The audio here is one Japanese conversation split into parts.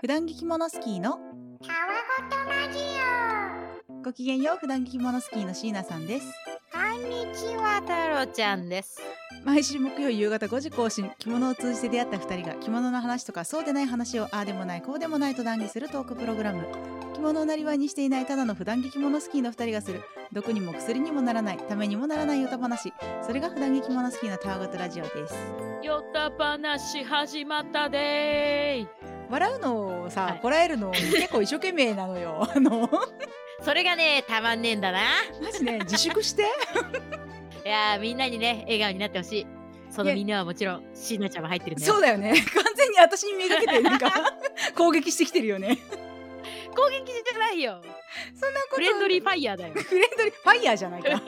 普段着着物スキーのたわごとラジオ。ごきげんよう普段着着物スキーの椎名さんです。こんにちは太郎ちゃんです。毎週木曜夕方5時更新。着物を通じて出会った2人が着物の話とかそうでない話をああでもないこうでもないと談義するトークプログラム。着物なりわいにしていないただの普段着着物スキーの2人がする。毒にも薬にもならないためにもならない歌話。それが普段着着物スキーのたわごとラジオです。よた話始まったで笑うのをさ、はい。こらえるの結構一生懸命なのよ。あの。ーそれがね、たまんねえんだな。マジね自粛して？いやー、みんなにね、笑顔になってほしい。そのみんなはもちろん、しーなちゃんも入ってるんだよ。そうだよね。完全に私にめがけてなんか攻撃してきてるよね。攻撃じゃないよ。そんなこと。フレンドリーファイヤーだよ。フレンドリーファイヤーじゃないか。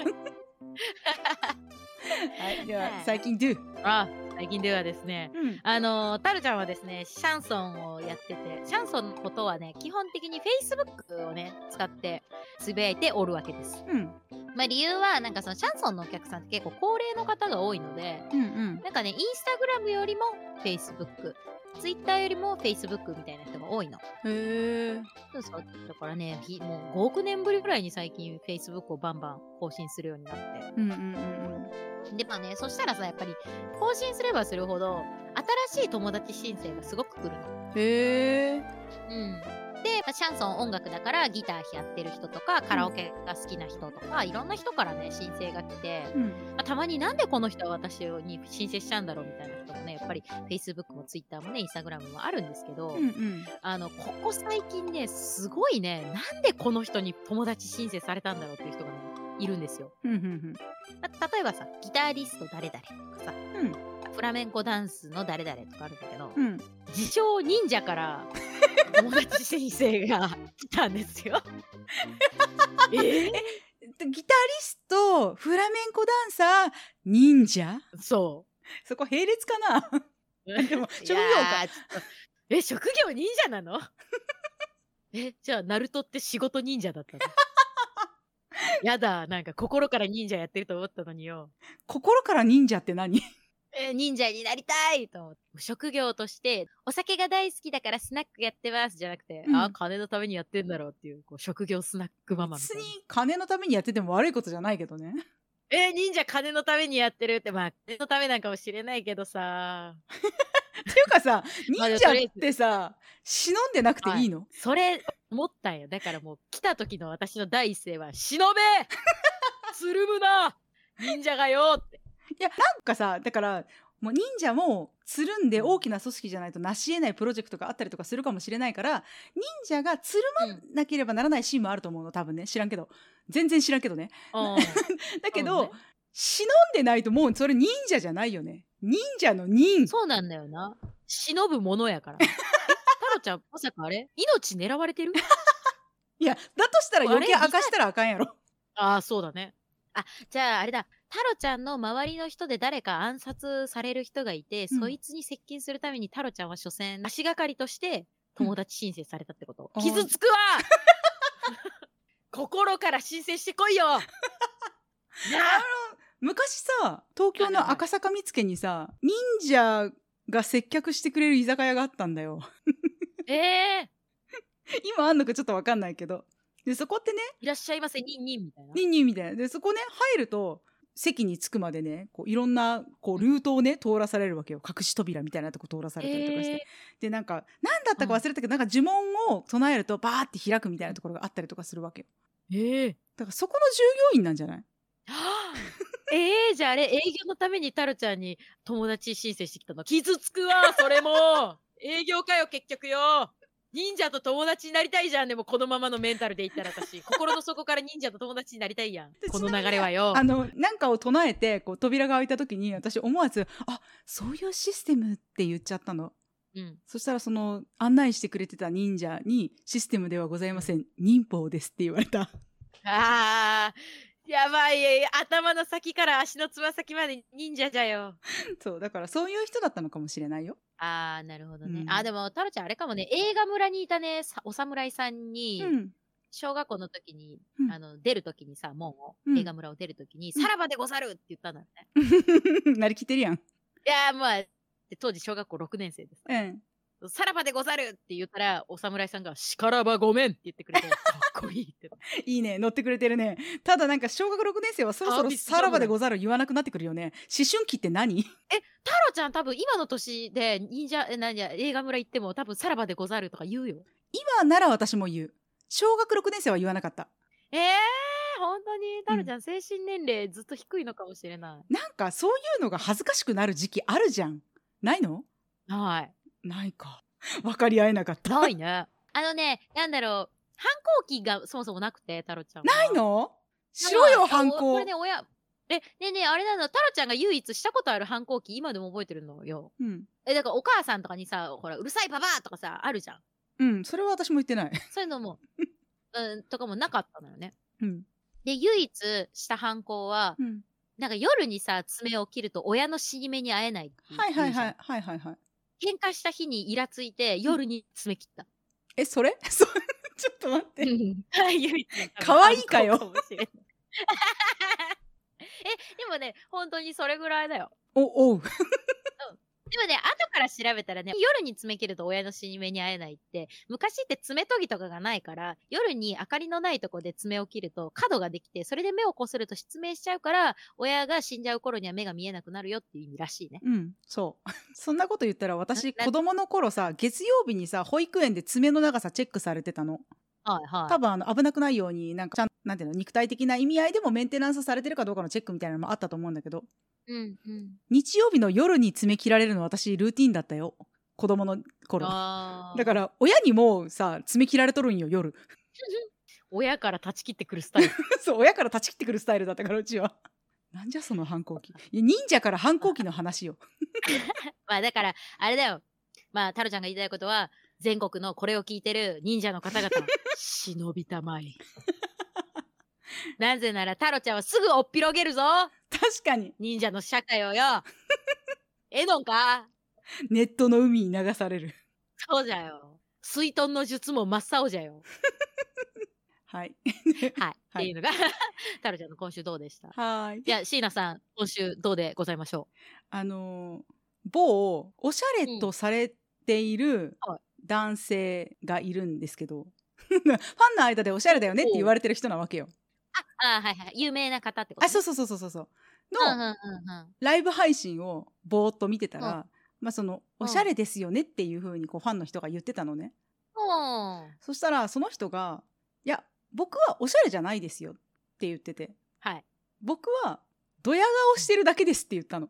はいでははい。最近 Do あ、最近ではですね、うん。あのー、タルちゃんはですね、シャンソンをやってて、シャンソンのことはね、基本的に Facebook をね、使ってつぶやいておるわけです。うん。まあ理由は、なんかそのシャンソンのお客さんって結構高齢の方が多いので、うんうん。なんかね、インスタグラムよりも Facebook、Twitter よりも Facebook みたいな人が多いの。へえそうそう。だからね、ひもう5億年ぶりぐらいに最近 Facebook をバンバン更新するようになって。うんうんうんで、まあね、そしたらさ、やっぱり更新すればするほど、新しい友達申請がすごく来るの。うんへえうん。で、まあ、シャンソン音楽だからギターやってる人とか、カラオケが好きな人とか、いろんな人からね、申請が来て、うん。まあ、たまになんでこの人は私に申請しちゃうんだろうみたいな人もね、やっぱり Facebook も Twitter もね、Instagram もあるんですけど、うんうん。あの、ここ最近ね、すごいね、なんでこの人に友達申請されたんだろうっていう人がね、いるんですよ。うんうんた例えばさ、ギタリスト誰々とかさ、うん。フラメンコダンスの誰々とかあるんだけど、うん。自称忍者から友達申請が来たんですよ。えー？でギタリストフラメンコダンサー忍者？そそこ並列かな？う。でも職業か。え、職業忍者なの？え、じゃあ、ナルトって仕事忍者だったの？やだ、なんか心から忍者やってると思ったのによ。心から忍者って何？えー忍者になりたいと思って。職業として、お酒が大好きだからスナックやってますじゃなくて、うんあ、金のためにやってんだろうっていう、こう職業スナックママみ別たいな。に金のためにやってても悪いことじゃないけどね えー忍者金のためにやってるって、まあ、金のためなんかもしれないけどさ。っていうかさ 忍者ってさ忍んでなくていいの、それ、思ったんよ。だからもう、来た時の私の第一声は、忍べつるむな忍者がよって。いやなんかさだからもう忍者もつるんで大きな組織じゃないと成し得ないプロジェクトがあったりとかするかもしれないから忍者がつるまなければならないシーンもあると思うの多分ね。知らんけど。全然知らんけどね。うん。だけど、ね。忍んでないともうそれ忍者じゃないよね。忍者の忍。そうなんだよな。忍ぶものやから。え太郎ちゃん、まさかあれ？命狙われてる？いやだとしたら余計明かしたらあかんやろ。ああ、そうだね。あ、じゃああれだ。太郎ちゃんの周りの人で誰か暗殺される人がいて、うん。そいつに接近するために太郎ちゃんは所詮足がかりとして友達申請されたってこと。うん傷つくわ！心から申請してこいよ！なあ昔さ東京の赤坂見附にさ忍者が接客してくれる居酒屋があったんだよ。ええ 今あんのかちょっとわかんないけど。でそこってねいらっしゃいませ、ニンニンみたいな。ニンニンみたいな。でそこね入ると席に着くまでねこういろんなこうルートをね通らされるわけよ。隠し扉みたいなとこ通らされたりとかして、えでなんか何だったか忘れたけど、なんか呪文を唱えるとバーって開くみたいなところがあったりとかするわけよ。ええだからそこの従業員なんじゃない？は あええじゃああれ営業のために太郎ちゃんに友達申請してきたの。傷つくわそれも。営業かよ結局よ忍者と友達になりたいじゃん。でもこのままのメンタルで言ったら私。心の底から忍者と友達になりたいやん。でこの流れはよ。あのなんかを唱えてこう扉が開いた時に私思わず「あそういうシステム」って言っちゃったの。うん。そしたらその案内してくれてた忍者に「システムではございません。忍法です」って言われた。あーやばい頭の先から足のつま先まで忍者じゃよそうだからそういう人だったのかもしれないよ。あーなるほどね、うんあでも太郎ちゃんあれかもね映画村にいたねさお侍さんに、うん小学校の時に、うんあの出る時にさ門を、うん映画村を出る時に、うんさらばでござるって言ったんだね。なりきってるやん。いやーまあで当時小学校6年生です。うん。さらばでござるって言ったら、お侍さんが、しからばごめんって言ってくれて、かっこいいって。いいね乗ってくれてるね。ただなんか小学6年生はそろそろさらばでござる言わなくなってくるよね。思春期って何？太郎ちゃん多分今の年で忍者、え、なんや、映画村行っても多分さらばでござるとか言うよ。今なら私も言う。小学6年生は言わなかった。ええー、本当に？太郎ちゃん、精神年齢ずっと低いのかもしれない。なんかそういうのが恥ずかしくなる時期あるじゃん。ないの？はい。ないか。分かり合えなかった。ないね。あのね、なんだろう、反抗期がそもそもなくて、太郎ちゃんは。ないの？しろよあ反抗。これね、親、え、ねえねえ、あれなの、太郎ちゃんが唯一したことある反抗期、今でも覚えてるの？よ。うん。え、だからお母さんとかにさ、ほら、うるさいババアとかさ、あるじゃん。うんそれは私も言ってない。そういうのも、うん、とかもなかったのよね。うん。で、唯一した反抗は、うん。なんか夜にさ、爪を切ると親の死に目に会えないって言うはいはいはい。はいはいはい喧嘩した日にイラついて、夜に爪切った。え それ？ちょっと待って。はい、唯一の可愛いかよ。え、でもね、本当にそれぐらいだよ。おおうでもね、後から調べたらね、夜に爪切ると親の死に目に会えないって、昔って爪研ぎとかがないから、夜に明かりのないとこで爪を切ると角ができて、それで目をこすると失明しちゃうから、親が死んじゃう頃には目が見えなくなるよっていう意味らしいね。うんそう そんなこと言ったら私な子供の頃さ月曜日にさ保育園で爪の長さチェックされてたのはいはい。多分あの危なくないようになんかちゃんなんていうの肉体的な意味合いでもメンテナンスされてるかどうかのチェックみたいなのもあったと思うんだけどうんうん。日曜日の夜に爪切られるの私ルーティンだったよ子供の頃だから親にもさ爪切られとるんよ夜 親から断ち切ってくるスタイル。そう親から断ち切ってくるスタイルだったからうちはなんじゃその反抗期いや忍者から反抗期の話よ まあだから、あれだよ。まあ、タロちゃんが言いたいことは、全国のこれを聞いてる忍者の方々、忍びたまえ。なぜなら、タロちゃんはすぐおっぴろげるぞ。確かに。忍者の社会をよ。えのんか？ネットの海に流される。そうじゃよ。水遁の術も真っ青じゃよ。はい。はい。はい。っていうのが、タロちゃんの今週どうでした？はい。じゃあ、椎名さん、今週どうでございましょあのー某おしゃれとされているはい。男性がいるんですけど、ファンの間でおしゃれだよねって言われてる人なわけよ。うああ、はいはい。有名な方ってこと、あそうそうそうそうそうそうのうんうんうんうん。ライブ配信をぼーっと見てたら、まあそのうんおしゃれですよねっていう風にこうファンの人が言ってたのね。うんそしたらその人が「いや僕はおしゃれじゃないですよ」って言っててはい。「僕はドヤ顔してるだけです」って言ったの。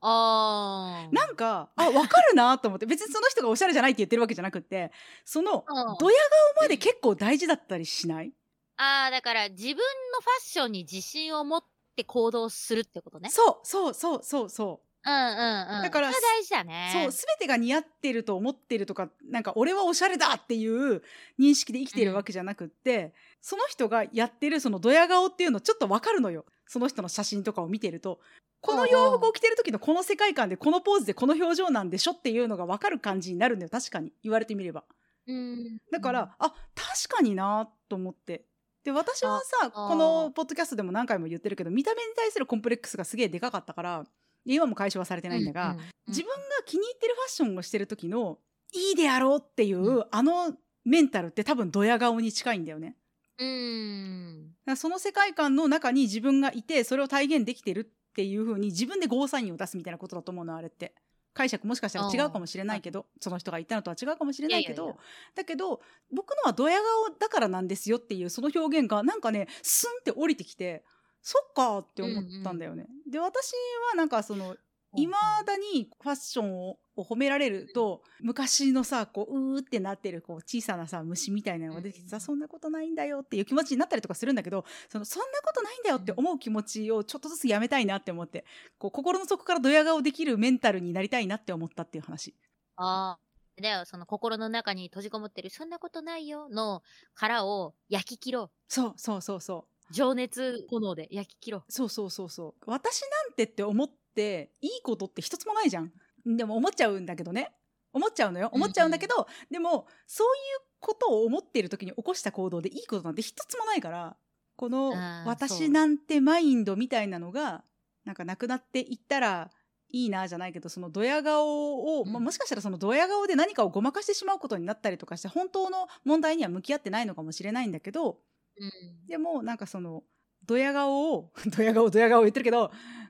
あー。なんかあ分かるなと思って別にその人がおしゃれじゃないって言ってるわけじゃなくってそのうんドヤ顔まで結構大事だったりしない？ああ、だから自分のファッションに自信を持って行動するってことね。そうそうそうそうそうんうんうん。だからそれ大事だう、ね。そう全てが似合ってると思ってるとかなんか俺はおしゃれだっていう認識で生きているわけじゃなくって、その人がやってるそのドヤ顔っていうのちょっと分かるのよその人の写真とかを見てるとこの洋服を着てる時のこの世界観でこのポーズでこの表情なんでしょっていうのが分かる感じになるんだよ確かに言われてみれば。うん。だから、あ確かになと思ってで私はさあこのポッドキャストでも何回も言ってるけど見た目に対するコンプレックスがすげえでかかったから今も解消はされてないんだが、うん。うん。自分が気に入ってるファッションをしてる時のいいであろうっていう、あのメンタルって多分ドヤ顔に近いんだよね。うん。その世界観の中に自分がいてそれを体現できてるっていう風に自分でゴーサインを出すみたいなことだと思うのあれって解釈もしかしたら違うかもしれないけどその人が言ったのとは違うかもしれないけどいやいや。いやだけど僕のはドヤ顔だからなんですよっていうその表現がなんかねスンって降りてきてそっかって思ったんだよね。で私はなんかそのいまだにファッションを褒められると昔のさこううーってなってるこう小さなさ虫みたいなのが出てきてさ、うんそんなことないんだよっていう気持ちになったりとかするんだけどそのそんなことないんだよって思う気持ちをちょっとずつやめたいなって思ってこう心の底からドヤ顔できるメンタルになりたいなって思ったっていう話。ああ。だよ、その心の中に閉じこもってる、そんなことないよの殻を焼き切ろそうそうそうそうう。情熱炎で焼き切ろう。そうそうそうそう私なんてって思っていいことって一つもないじゃんでも思っちゃうんだけどね。思っちゃうのよ。思っちゃうんだけど、でもそういうことを思っている時に起こした行動でいいことなんて一つもないからこの私なんてマインドみたいなのがなんかなくなっていったらいいなじゃないけどそのドヤ顔を、うん。まあ、もしかしたらそのドヤ顔で何かをごまかしてしまうことになったりとかして本当の問題には向き合ってないのかもしれないんだけどうん。でもなんかそのドヤ顔を ドヤ顔ドヤ顔言ってるけど、うん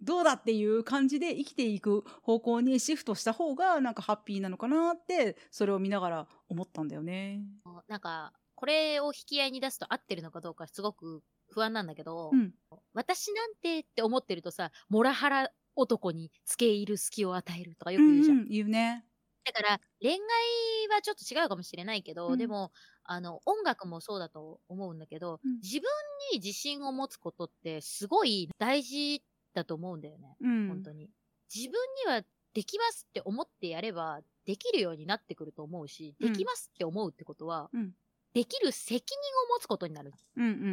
どうだっていう感じで生きていく方向にシフトした方がなんかハッピーなのかなってそれを見ながら思ったんだよね。なんか、これを引き合いに出すと合ってるのかどうかすごく不安なんだけど、うん、私なんてって思ってるとさ、モラハラ男に付け入る隙を与えるとかようんく言うじゃん。うん言うね。だから、恋愛はちょっと違うかもしれないけど、うんでも、あの、音楽もそうだと思うんだけど、うん自分に自信を持つことってすごい大事だと思うんだよね。うん、本当に。自分にはできますって思ってやれば、できるようになってくると思うし、うんできますって思うってことは、うんできる責任を持つことになる。うんうんうんう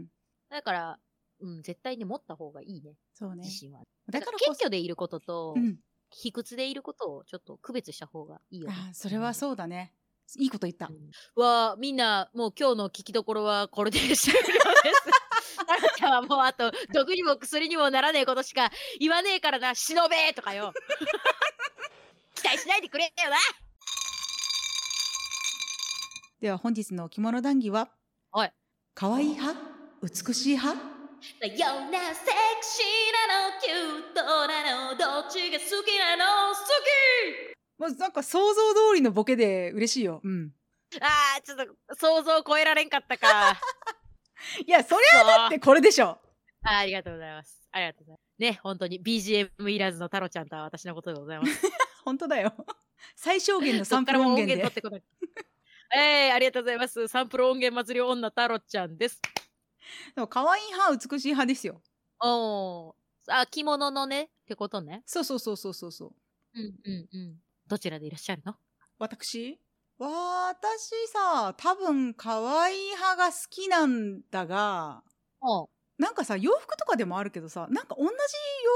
んだから、うん、絶対に持った方がいいね、そうね自。信は。だから謙虚でいることと、うん、卑屈でいることをちょっと区別した方がいいよね。あそれはそうだね。いいこと言った。うんわあ、みんな、もう今日の聞きどころはこれで終了です。はもうあと、毒にも薬にもならねえことしか言わねえからな、忍べとかよ。期待しないでくれよな。では本日の着物談義ははい。可愛い派？美しい派？だよな、セクシーなの、キュートなの、どっちが好きなの、好まあ、なんか想像通りのボケで嬉しいよ。うん。きあー、ちょっと想像を超えられんかったか。いや、そりゃだってこれでしょ。あーありがとうございます。ありがとうございます。ね、本当に BGM いらずの太郎ちゃんとは私のことでございます。本当だよ。最小限のサンプル音源で。ってこない。えー、ありがとうございます。サンプル音源祭り女太郎ちゃんです。でも可愛い派美しい派ですよ。おー。あ、着物のね、ってことね。そうそうそうそうそうそう。うんうんうん。どちらでいらっしゃるの？私？私さ、多分可愛い派が好きなんだが、おうなんかさ洋服とかでもあるけどさなんか同じ洋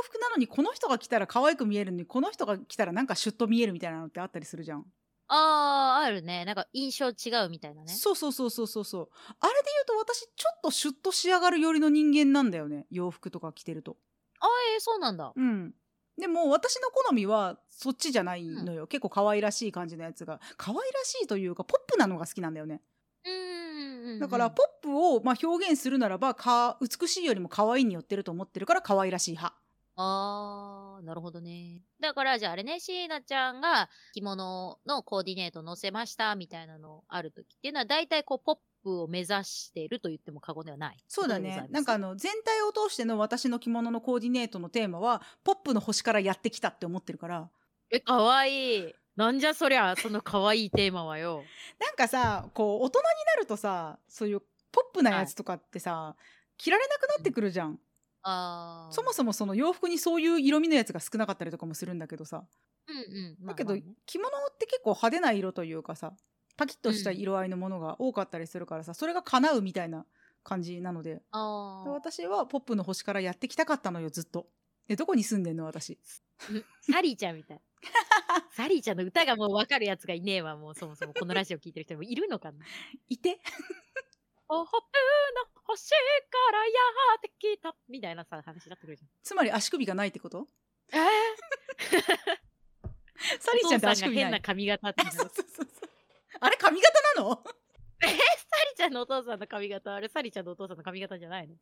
服なのにこの人が着たら可愛く見えるのにこの人が着たらなんかシュッと見えるみたいなのってあったりするじゃん。あー、あるね。なんか印象違うみたいなね。そうそうそうそうそうそうあれで言うと私ちょっとシュッと仕上がる寄りの人間なんだよね洋服とか着てると。あー、えー、そうなんだ。うん。でも私の好みはそっちじゃないのよ、結構可愛らしい感じのやつが。可愛らしいというかポップなのが好きなんだよね。うーんうんうん。だからポップをまあ表現するならばか美しいよりも可愛いに寄ってると思ってるから可愛らしい派。あー、なるほどね。だから、じゃああれね、椎名ちゃんが着物のコーディネート載せましたみたいなのある時っていうのは、大体こう、ポップを目指していると言っても過言ではない。そうだねなんかあの全体を通しての私の着物のコーディネートのテーマはポップの星からやってきたって思ってるからえ、かわいい。なんじゃそりゃ、そのかわいいテーマはよ。なんかさこう大人になるとさそういうポップなやつとかってさ、着られなくなってくるじゃん、あー。そもそもその洋服にそういう色味のやつが少なかったりとかもするんだけどさうんうん。まだけど、あまあね着物って結構派手な色というかさパキッとした色合いのものが多かったりするからさそれが叶うみたいな感じなので。私はポップの星からやってきたかったのよずっと。えどこに住んでんの私？サリーちゃんみたい。サリーちゃんの歌がもう分かるやつがいねえわ、もうそもそもこのラジオ聞いてる人もいるのかな。いて？おほぷの星からやってきたみたいなさ、話になってくるじつまり足首がないってこと？ゃん。え サリーちゃんって足首ない。さんが変な髪型ってそうそうそうそうあれ髪型なの？サリちゃんのお父さんの髪型あれサリちゃんのお父さんの髪型じゃないの？いや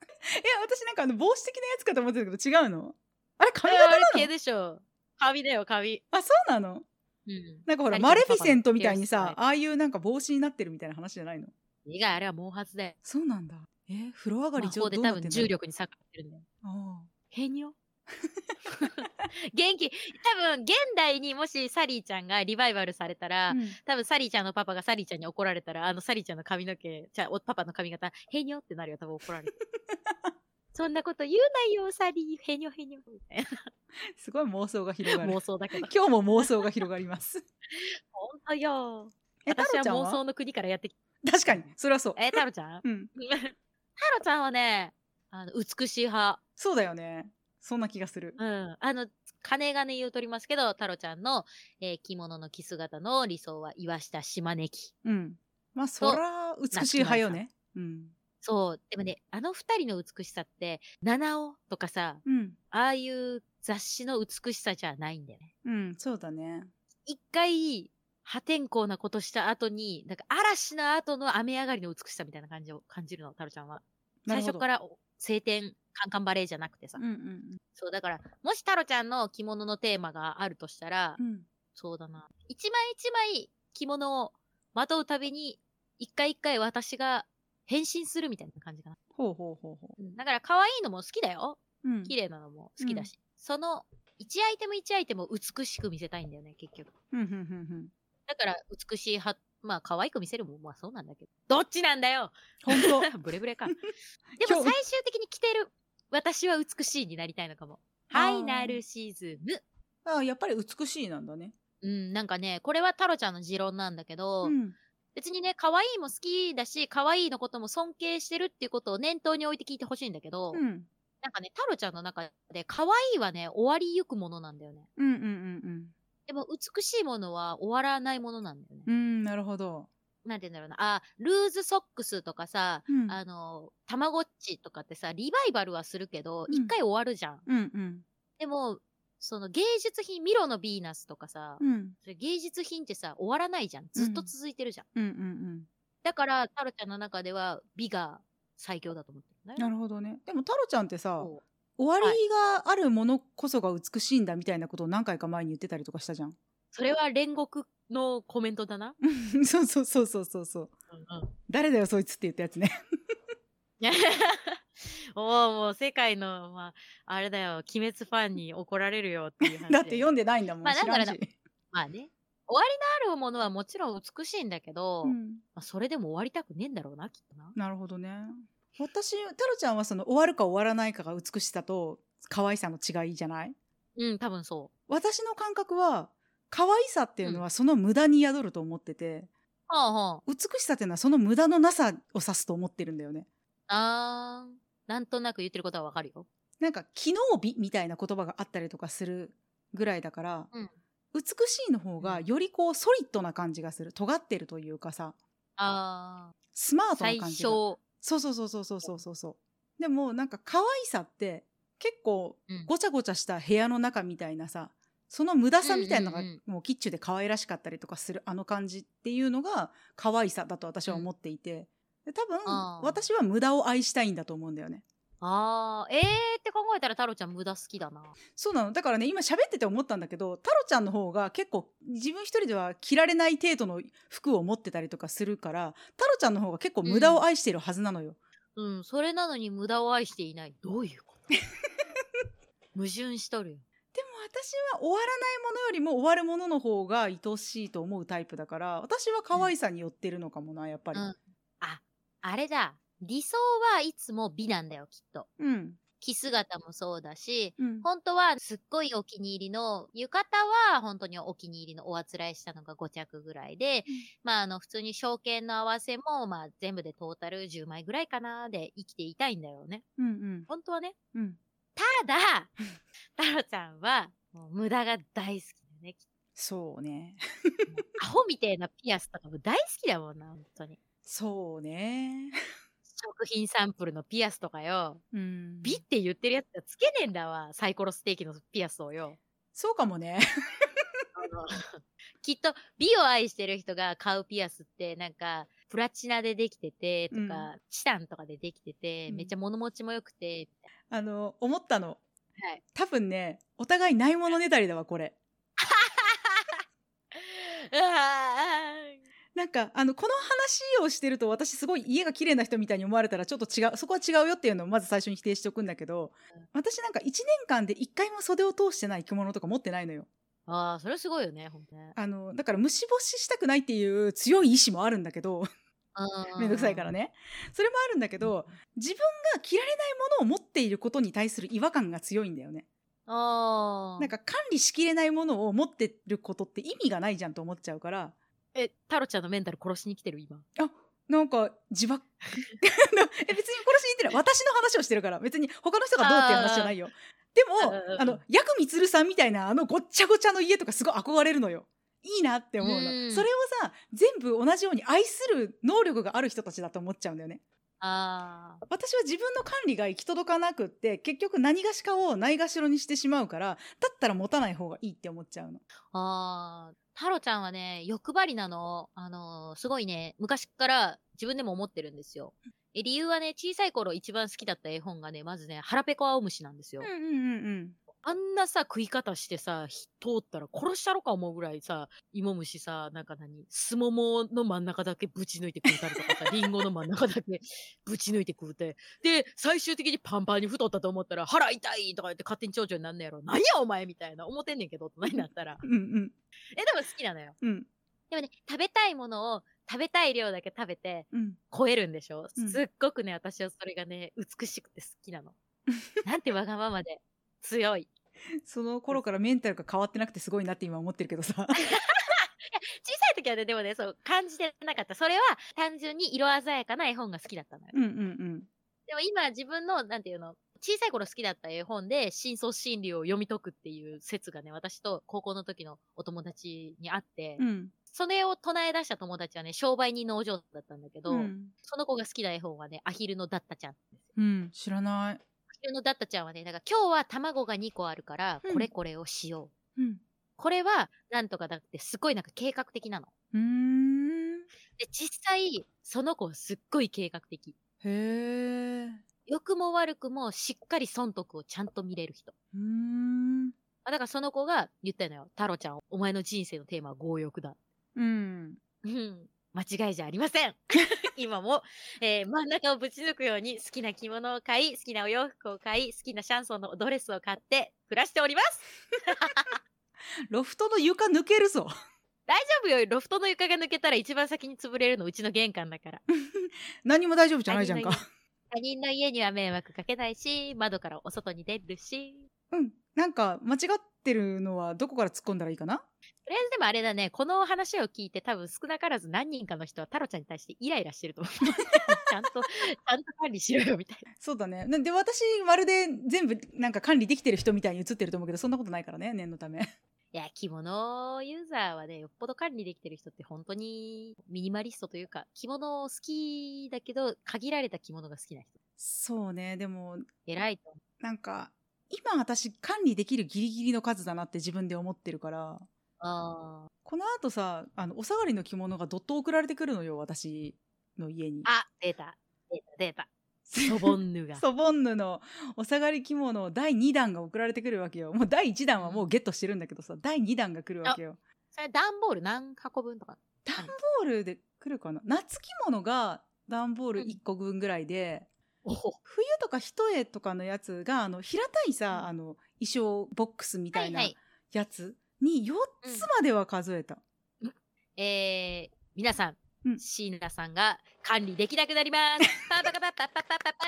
私なんかあの帽子的なやつかと思ってたけど違うの。あれ髪あ型なの？れ系でしょ。髪だよ髪。あそうなの？うん。なんかほらマレフィセントみたいにさああいうなんか帽子になってるみたいな話じゃないの？違うあれは毛髪だよ。そうなんだ。え風呂上がり魔ちょ法で多分どうなってんだ重力に逆らってるんだよ。あ変よ 元気。多分現代にもしサリーちゃんがリバイバルされたら、あ、うん。多分サリーちゃんのパパがサリーちゃんに怒られたらあのサリーちゃんの髪の毛じゃあおパパの髪型変よってなるよ多分怒られて。そんなこと言うなよサリー。変よ変よみたい すごい妄想が広がなる。妄想だけど。今日も妄想が広がります。ほんとよ私は妄想の国からやってき確かにそれはそう。え太郎ちゃん？うん。太郎ちゃんはねあの美しい派。そうだよねそんな気がする。うん。あの金がね言うとりますけど太郎ちゃんの、えー着物の着姿の理想は岩下島根木うん。まあそら美しい派よね。うん。そう。でもね、あの二人の美しさって、七尾とかさ、うん。ああいう雑誌の美しさじゃないんだよね。うんそうだね。一回、破天荒なことした後に、なんか嵐の後の雨上がりの美しさみたいな感じを感じるの、タロちゃんは。最初からお晴天、カンカンバレーじゃなくてさ。うんうんそう、だから、もしタロちゃんの着物のテーマがあるとしたら、うんうんそうだな。一枚一枚着物をまとうたびに、一回一回私が変身するみたいな感じかな。ほうほうほうほうんだから可愛いのも好きだよ。ううん綺麗なのも好きだし。その、一アイテム一アイテムを美しく見せたいんだよね、結局。うんうんうんだから、美しいは、まあ、可愛く見せるもまあそうなんだけど。どっちなんだよ本当 ブレブレか。でも最終的に着てる、私は美しいになりたいのかも。はい、ナルシズム。ああやっぱり美しいなんだねうん、なんかね、これはタロちゃんの持論なんだけど、うん別にね、可愛いも好きだし、可愛いのことも尊敬してるっていうことを念頭に置いて聞いてほしいんだけど、うんなんかね、タロちゃんの中で可愛いはね、終わりゆくものなんだよね。うんうんうんでも美しいものは終わらないものなんだよね。うんうんなるほどなんて言うんだろうな。あ、ルーズソックスとかさ、うんあの、たまごっちとかってさ、リバイバルはするけど、うん一回終わるじゃん。うんうんでも、その芸術品、ミロのヴィーナスとかさ、うんそれ芸術品ってさ、終わらないじゃん。ずっと続いてるじゃん。うんうんだから、タロちゃんの中では美が最強だと思ってるね。なるほどねでも太郎ちゃんってさ終わりがあるものこそが美しいんだみたいなことを何回か前に言ってたりとかしたじゃん。それは煉獄のコメントだな。そうそうそうそうそうそう。誰だよそいつって言ったやつね。おお、もう世界の、まあ、あれだよ、鬼滅ファンに怒られるよっていう話。だって読んでないんだもん、まあ知らんし、な。んだまあね。終わりのあるものはもちろん美しいんだけど、まうん。あ、それでも終わりたくねえんだろうな、きっとな。なるほどね私太郎ちゃんはその終わるか終わらないかが美しさと可愛さの違いじゃない？うん、多分そ私の感覚は可愛さっていうのはその無駄に宿ると思ってて、う。はあは美しさっていうのはその無駄のなさを指すと思ってるんだよね。あ。あー、なんとなく言ってることはわかるよ。なんか機能美みたいな言葉があったりとかするぐらいだから、うん。美しいの方がよりこうソリッドな感じがする。尖ってるというかさ。あスマートな感じが。初。そうそうそうそうそうそうそう。でもなんか可愛さって結構ごちゃごちゃした部屋の中みたいなさ、その無駄さみたいなのがもうキッチュで可愛らしかったりとかするあの感じっていうのが可愛さだと私は思っていて、で多分私は無駄を愛したいんだと思うんだよね。ああ、ええーって考えたら太郎ちゃん無駄好きだな。そうなのだからね今喋ってて思ったんだけど太郎ちゃんの方が結構自分一人では着られない程度の服を持ってたりとかするから太郎ちゃんの方が結構無駄を愛してるはずなのよ、うん、それなのに無駄を愛していない。どういうこと？矛盾しとるよ。でも私は終わらないものよりも終わるものの方が愛しいと思うタイプだから私は可愛さに寄ってるのかもなやっぱりうんあ、あれだ。理想はいつも美なんだよ、きっと。うん着姿もそうだし、うん本当はすっごいお気に入りの、浴衣は本当にお気に入りのおあつらいしたのが5着ぐらいで、まああの普通に証券の合わせもまあ全部でトータル10枚ぐらいかなで生きていたいんだよね。うんうん本当はね。うんただ、太郎ちゃんはもう無駄が大好きだよね。そうねアホみたいなピアスとかも大好きだもんな、本当に。そうね食品サンプルのピアスとかよ。うん美って言ってるやつがつけねえんだわ。サイコロステーキのピアスをよ。そうかもね きっと美を愛してる人が買うピアスってなんかプラチナでできててとか、うんチタンとかでできてて、うんめっちゃ物持ちも良くて、あの思ったのはい。多分ねお互いないものねだりだわこれ うわなんかあのこの話をしてると私すごい家が綺麗な人みたいに思われたらちょっと違うそこは違うよっていうのをまず最初に否定しておくんだけど私なんか1年間で1回も袖を通してない着物とか持ってないのよーあー、それすごいよね、ほん。あのだから虫干ししたくないっていう強い意志もあるんだけどめんどくさいからね。ねそれもあるんだけど自分が着られないものを持っていることに対する違和感が強いんだよねああ。なんか管理しきれないものを持ってることって意味がないじゃんと思っちゃうからえ、タロちゃんのメンタル殺しに来てる今。なんか自爆？え別に殺しに行ってない。私の話をしてるから。別に他の人がどうっていう話じゃないよ。でもあのヤクミツルさんみたいなあのごっちゃごちゃの家とかすごい憧れるのよ。いいなって思うの。うん。それをさ全部同じように愛する能力がある人たちだと思っちゃうんだよねああ。私は自分の管理が行き届かなくって結局何がしかをないがしろにしてしまうからだったら持たない方がいいって思っちゃうの。ああ。タロちゃんはね、欲張りなの。あのーすごいね、昔から自分でも思ってるんですよ。え理由はね、小さい頃一番好きだった絵本がね、まずね、腹ペコ青虫なんですよ。うんうんうんあんなさ、食い方してさ、ひ通ったら殺したろか思うぐらいさ、芋虫さ、なんか何、すももの真ん中だけぶち抜いて食うたりとかさ、リンゴの真ん中だけ ぶち抜いて食うて。で、最終的にパンパンに太ったと思ったら、腹痛いとか言って勝手に長女になんねやろ。何やお前みたいな思ってんねんけど、大人になったら。うんうんえ、でも好きなのよ。うんでもね、食べたいものを食べたい量だけ食べてうん超えるんでしょ、うんすっごくね、私はそれがね、美しくて好きなの。なんてわがままで強い。その頃からメンタルが変わってなくてすごいなって今思ってるけどさ。小さい時はね、でもね、そう、感じてなかった。それは単純に色鮮やかな絵本が好きだったのよ。うんうんうんでも今自分の、なんていうの、小さい頃好きだった絵本で深層心理を読み解くっていう説がね、私と高校の時のお友達にあって、うんそれを唱え出した友達はね、商売人のお嬢だったんだけど、うんその子が好きな絵本はね、アヒルのダッタちゃんですよ。うん知らない。アヒルのダッタちゃんはね、だ。から今日は卵が2個あるから、これこれをしよう。うんこれは、なんとかだ。って、すごいなんか計画的なの。うーんで、実際、その子はすっごい計画的。へえ。良くも悪くもしっかり損得をちゃんと見れる人。うんあだ。からその子が言ったのよ。太郎ちゃん、お前の人生のテーマは強欲だ。うん。間違いじゃありません。今も、えー真ん中をぶち抜くように好きな着物を買い、好きなお洋服を買い、好きなシャンソンのドレスを買って暮らしております。ロフトの床抜けるぞ。大丈夫よ。ロフトの床が抜けたら一番先に潰れるのうちの玄関だから。何も大丈夫じゃないじゃんか。他人の家には迷惑かけないし、窓からお外に出るし。うん。なんか間違ってるのはどこから突っ込んだらいいかな？とりあえずでもあれだね、この話を聞いて多分少なからず何人かの人は太郎ちゃんに対してイライラしてると思う。ちゃんと、ちゃんと管理しろよみたいな。そうだね。なで私まるで全部なんか管理できてる人みたいに映ってると思うけどそんなことないからね念のため。いや、着物ユーザーはね、よっぽど管理できてる人って本当にミニマリストというか、着物好きだけど、限られた着物が好きな人。そうねでも偉いと。なんか今私管理できるギリギリの数だなって自分で思ってるからあーこの後さあのお下がりの着物がどっと送られてくるのよ私の家に。あ、出た。出た、出た。ソボンヌが。ソボンヌのお下がり着物第2弾が送られてくるわけよもう第1弾はもうゲットしてるんだけどさ第2弾が来るわけよそれ段ボール何箱分とか？段ボールで来るかな？夏着物が段ボール1個分ぐらいで、冬とか一重とかのやつがあの平たいさ、うん。あの衣装ボックスみたいな。やつに4つまでは数えた、えー、皆さん、うん。椎名さんが管理できなくなります。パパパパパパパパパ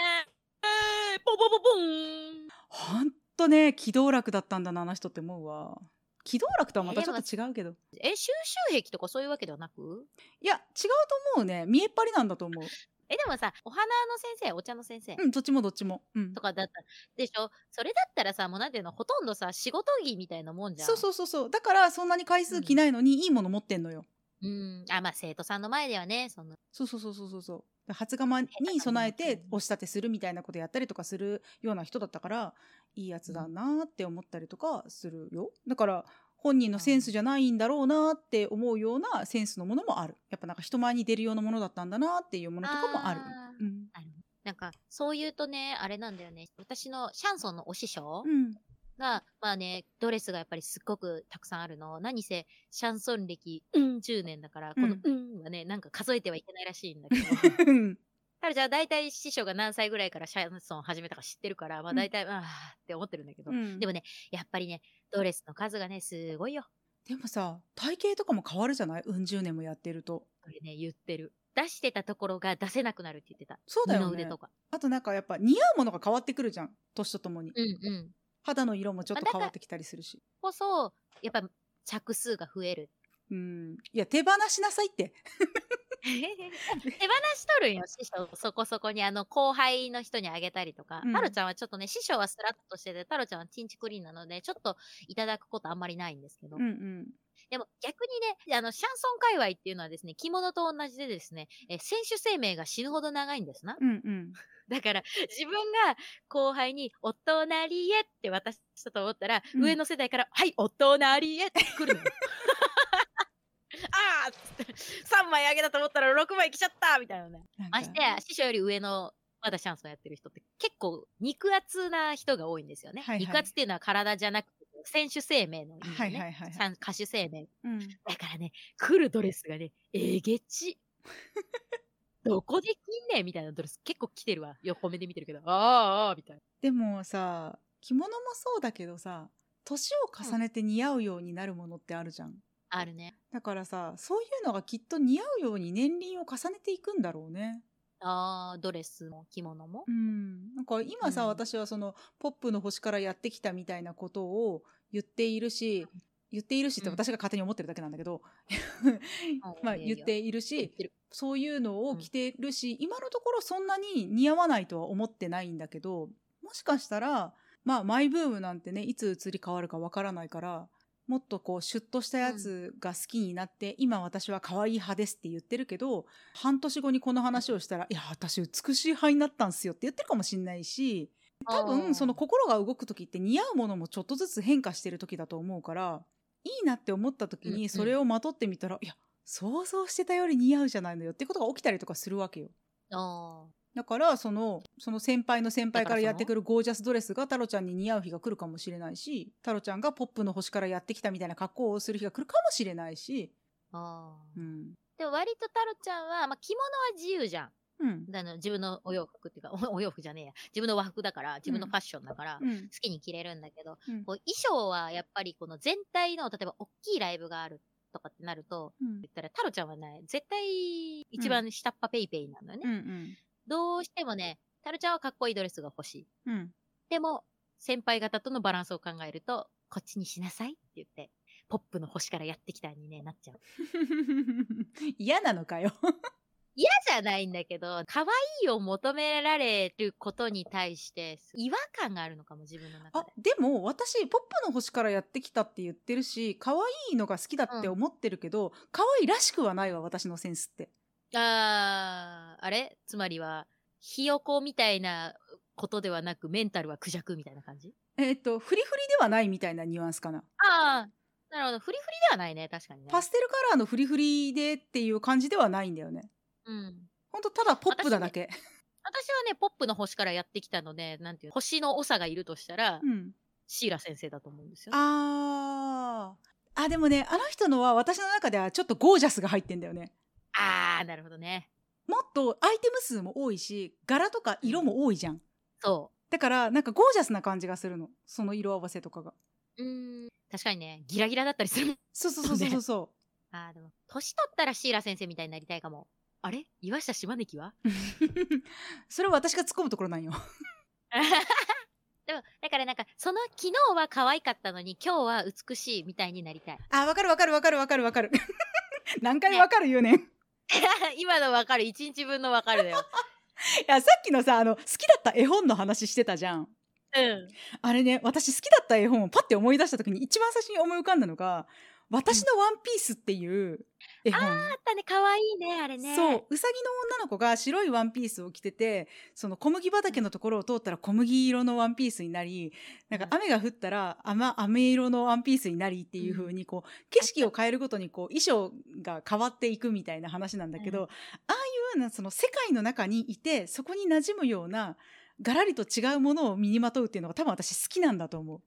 えー、ポポポポン。ほんとね機動楽だったんだなあの人って思うわ。機動楽とはまたちょっと違うけど。え、収集癖とかそういうわけではなく？いや違うと思うね。見えっ張りなんだと思うえ、でもさ、お花の先生、お茶の先生。うんどっちもどっちも、うん。と、かだったでしょ？それだったらさ、もうなんていうの、ほとんどさ、仕事着みたいなもんじゃん。そうそうそうそう。だからそんなに回数着ないのにいいもの持ってんのよ、う。うん。あ、まあ、生徒さんの前ではね、その、そうそうそうそうそうそう。初釜に備えて押し立てするみたいなことやったりとかするような人だったからいいやつだなって思ったりとかするよ。だから本人のセンスじゃないんだろうなって思うようなセンスのものもある。やっぱなんか人前に出るようなものだったんだなっていうものとかもある。あー。うん。なんか、そう言うとね、あれなんだよね。私のシャンソンのお師匠うん。が、まあね、ドレスがやっぱりすっごくたくさんあるの。何せ、シャンソン歴、うん、10年だから、この、うんはね、なんか数えてはいけないらしいんだけど。うん。ただじゃあ大体師匠が何歳ぐらいからシャンソンを始めたか知ってるから、まあうん。大体、ああって思ってるんだけど、うん。でもね、やっぱりね、ドレスの数がね、すごいよ。でもさ体型とかも変わるじゃない？うん十年もやってるとこれね、言ってる。出してたところが出せなくなるって言ってた。そうだよね二の腕とか。あとなんかやっぱ似合うものが変わってくるじゃん年とともにうんうん。肌の色もちょっと変わってきたりするしこそ、やっぱ着数が増える。うんいや手放しなさいって手放しとるんよ、師匠。そこそこに、あの、後輩の人にあげたりとか。うんタロちゃんはちょっとね、師匠はスラッとしてて、タロちゃんはチンチクリーンなので、ちょっといただくことあんまりないんですけど。うんうんでも逆にね、あの、シャンソン界隈っていうのはですね、着物と同じでですね、え選手生命が死ぬほど長いんですな。うんうん だから、自分が後輩に、お隣へって渡したと思ったら、うん上の世代から、はい、お隣へって来るのよ。あーっつって、3枚あげたと思ったら6枚来ちゃったみたいなね。なんかましてや、師匠より上の、まだシャンソンやってる人って結構肉厚な人が多いんですよね。はいはい肉厚っていうのは体じゃなくて、選手生命の意味でね。はいはいはい歌手生命。うんだからね、来るドレスがね、えげち。どこで着んねんみたいなドレス結構着てるわ。横目で見てるけど、あーあーみたいな。でもさ着物もそうだけどさ年を重ねて似合うようになるものってあるじゃん、あるね。だからさそういうのがきっと似合うように年輪を重ねていくんだろうね。ああ、ドレスも着物も。うん。なんか今さ、うん。私はそのポップの星からやってきたみたいなことを言っているし言っているしってうん。私が勝手に思ってるだけなんだけど、あまあ言っているしそういうのを着てるし、今のところそんなに似合わないとは思ってないんだけどもしかしたらまあマイブームなんてねいつ移り変わるかわからないからもっとこうシュッとしたやつが好きになって、今私は可愛い派ですって言ってるけど半年後にこの話をしたら「いや私美しい派になったんすよ」って言ってるかもしんないし多分その心が動く時って似合うものもちょっとずつ変化してる時だと思うからいいなって思った時うんうん。にそれをまとってみたら、いや想像してたより似合うじゃないのよってことが起きたりとかするわけよ。あだからそのその先輩の先輩からやってくるゴージャスドレスが太郎ちゃんに似合う日が来るかもしれないし太郎ちゃんがポップの星からやってきたみたいな格好をする日が来るかもしれないし、あ。うんでも割とタロちゃんは、まあ、着物は自由じゃん。うんあの自分のお洋服っていうか、おお洋服じゃねえや。自分の和服だから、自分のファッションだから、うん好きに着れるんだけど、うんこう衣装はやっぱりこの全体の、例えば大きいライブがあるとかってなると、うん言ったら、タロちゃんはね、絶対一番下っ端ペーペーなのよね。うんどうしてもね、タロちゃんはかっこいいドレスが欲しい。うんでも、先輩方とのバランスを考えると、こっちにしなさいって言って、ポップの星からやってきたにね、なっちゃう。嫌なのかよ。嫌じゃないんだけど、可愛いを求められることに対して、違和感があるのかも、自分の中あで。でも私ポップの星からやってきたって言ってるし可愛いのが好きだって思ってるけど、可愛いらしくはないわ私のセンスってあー、あれ？つまりは、ひよこみたいなことではなく、メンタルはクジャクみたいな感じ？えーっとフリフリではないみたいなニュアンスかな、あー、なるほど。フリフリではないね、確かにね。パステルカラーのフリフリでっていう感じではないんだよね。うん。ほんとただポップなだけ、私はね、ポップの星からやってきたので、なんていうの星の長がいるとしたら、うん、シーラ先生だと思うんですよ。あー。あでもねあの人のは私の中ではちょっとゴージャスが入ってんだよねなるほどね。もっとアイテム数も多いし柄とか色も多いじゃんそだからなんかゴージャスな感じがするのその色合わせとかがう。ん。確かにね、ギラギラだったりする。そうそうそうそうそうそ あー、でも、年取ったらシーラ先生みたいになりたいかも。あれ？岩下島根は？う それは私が突っ込むところなんよ でも、だからなんか、その昨日は可愛かったのに、今日は美しいみたいになりたい。あわかるわかるわかるわかるわかる何回わかる言うねん、い 今のわかる。一日分のわかるだよ。やさっきのさあの好きだった絵本の話してたじゃんうん。あれね私好きだった絵本をパッて思い出した時に一番最初に思い浮かんだのが「私のワンピース」っていう絵本、あったね、可愛いね、あれね。そう。うさぎの女の子が白いワンピースを着ててその小麦畑のところを通ったら小麦色のワンピースになりなんか雨が降ったら雨雨色のワンピースになりっていう風にこう景色を変えるごとにこう衣装が変わっていくみたいな話なんだけど、うん。ああいうようなその世界の中にいてそこに馴染むようながらりと違うものを身にまとうっていうのが多分私好きなんだと思う。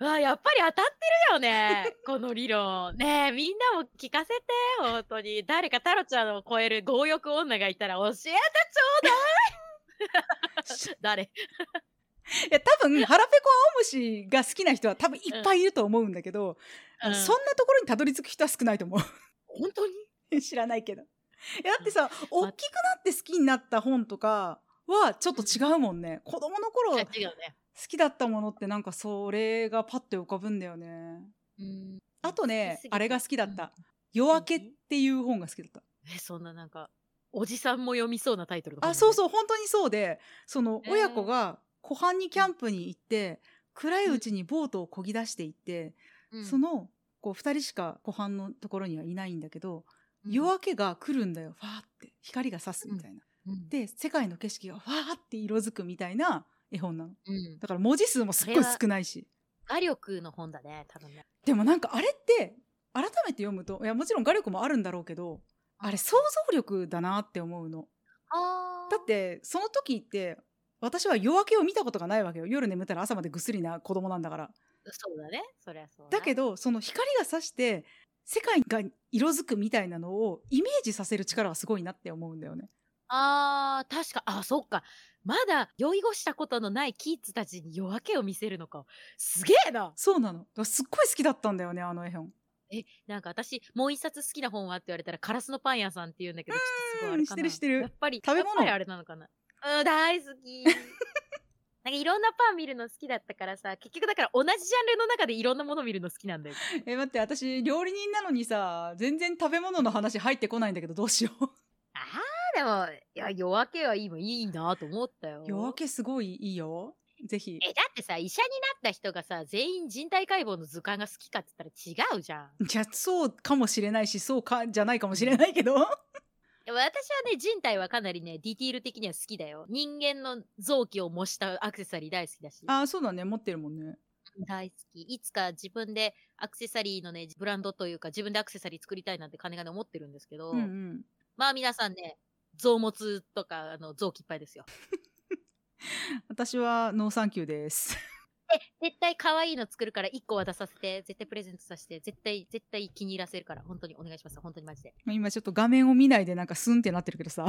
うわ、やっぱり当たってるよね。この理論。ねえ、みんなも聞かせて、本当に。誰かタロちゃんを超える強欲女がいたら教えてちょうだい。誰？いや多分腹ペコ青虫が好きな人は多分いっぱいいると思うんだけど、うん。そんなところにたどり着く人は少ないと思本当に？う 知らないけど。いやだってさ大きくなって好きになった本とかはちょっと違うもんね。子供の頃好。きだったものってなんかそれがパッて浮かぶんだよね。うん。あとねあれが好きだった「夜明け」っていう本が好きだった。え、そんななんか、おじさんも読みそうなタイトルあそうう。そう本当にそうでそのえー親子が湖畔にキャンプに行って暗いうちにボートを漕ぎ出していって、うん。そのこう2人しか湖畔のところにはいないんだけど、うん。夜明けが来るんだよ。ファーって。光が差すみたいな。うん。で世界の景色がファーって色づくみたいな絵本なの。うん。だから文字数もすっごい少ないし。画力の本だね、多分ね。でもなんかあれって改めて読むといやもちろん画力もあるんだろうけどあれ想像力だなって思うの。あだってその時って私は夜明けを見たことがないわけよ夜眠ったら朝までぐっすりな子供なんだからそうだね。そりゃそうど、だけどその光が差して世界が色づくみたいなのをイメージさせる力はすごいなって思うんだよねあー、確か、あ、そっか。まだ酔い越したことのないキッズたちに夜明けを見せるのか。すげえなそうなのだからすっごい好きだったんだよねあの絵本え、なんか私、もう一冊好きな本はって言われたら、カラスのパン屋さんって言うんだけど、ちょっとすごいあれかな。知ってる知ってるやっぱり、食べ物あれなのかな。うん、大好き。なんかいろんなパン見るの好きだったからさ、結局だから同じジャンルの中でいろんなもの見るの好きなんだよ。え待って私料理人なのにさ全然食べ物の話入ってこないんだけどどうしようあー、でも、いや、夜明けはいいいいなと思ったよ。夜明けすごいいいよぜひえ、だってさ、医者になった人がさ、全員人体解剖の図鑑が好きかって言ったら違うじゃん。じゃあそうかもしれないしそうかじゃないかもしれないけどでも私はね、人体はかなりね、ディティール的には好きだよ。人間の臓器を模したアクセサリー大好きだし。ああそうだね持ってるもんね大好き。いつか自分でアクセサリーのね、ブランドというか自分でアクセサリー作りたいなんて金がね思ってるんですけど、うんうんまあ皆さんね、臓物とか、あの、臓器いっぱいですよ。私はノーサンキューですえ、絶対可愛いの作るから1個渡させて、絶対プレゼントさせて、絶対、絶対気に入らせるから、本当にお願いします。本当にマジで。まあ今ちょっと画面を見ないでなんかスンってなってるけどさ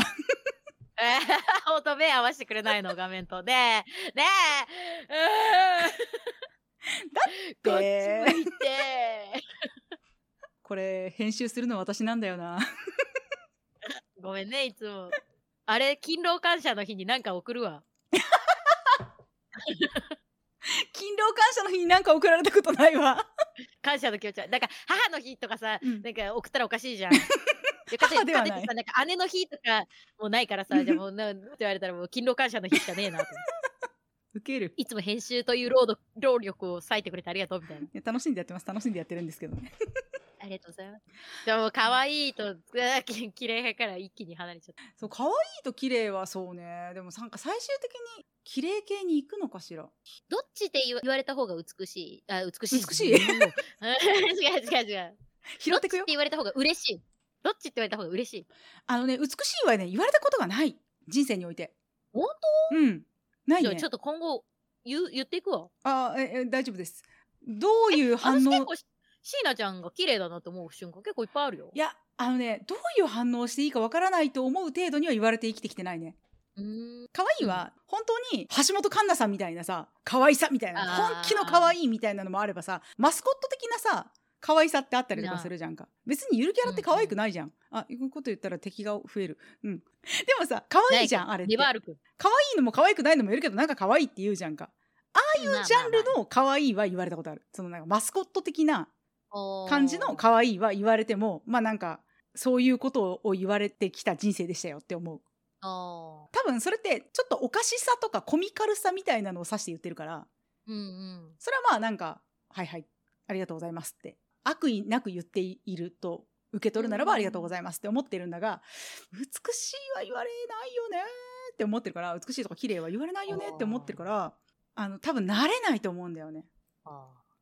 えー、ほんと目合わせてくれないの、画面と。ねえ、ねえ、だってこっち向いて。これ編集するの私なんだよなごめんね、いつも。あれ、勤労感謝の日になんか送るわ。勤労感謝の日になんか送られたことないわ感謝の気持ちは。なんか、母の日とかさ、うんなんか送ったらおかしいじゃん。母ではないなんか姉の日とかもないからさ、じゃあもうな、って言われたらもう勤労感謝の日しかねえなって。ウケるいつも編集という労働労力を割いてくれてありがとうみたいな。いや楽しんでやってます楽しんでやってるんですけどね ありがとうございます。でも、可愛いと、綺麗から一気に離れちゃった。そう可愛いと綺麗はそうねでもなんか最終的に綺麗系に行くのかしらどっちって言われた方が美しい？あ、美しい。美しい？違う違う違う。拾ってくよどって言われた方が嬉しい？どっちって言われた方が嬉しい？あのね美しいはね言われたことがない人生において本うんないねちょっと今後言う言っていくわ。あええ大丈夫ですどういう反応？私結構し椎名ちゃんが綺麗だなと思う瞬間結構いっぱいあるよい。やあのねどういう反応をしていいかわからないと思う程度には言われて生きてきてないねうーん。可愛いは本当に橋本環奈さんみたいなさ可愛さみたいな本気の可愛いみたいなのもあればさマスコット的なさ可愛さってあったりとかするじゃんか。別にゆるキャラって可愛くないじゃん、あこういうこと言ったら敵が増える。うん。でもさ可愛いじゃんあれって。可愛。いのも可愛くないのもいるけどなんか可愛いって言うじゃんか。ああいうジャンルの可愛いは言われたことある。そのなんかマスコット的な感じの可愛いは言われてもまあなんかそういうことを言われてきた人生でしたよって思う。あ多分それってちょっとおかしさとかコミカルさみたいなのを指して言ってるから。ーうんうん。それはまあなんか「はいはいありがとうございます」って悪意なく言っていると受け取るならばうんありがとうございますって思ってるんだが美しいは言われないよねって思ってるから美しいとか綺麗は言われないよねって思ってるからあの多分慣れないと思うんだよね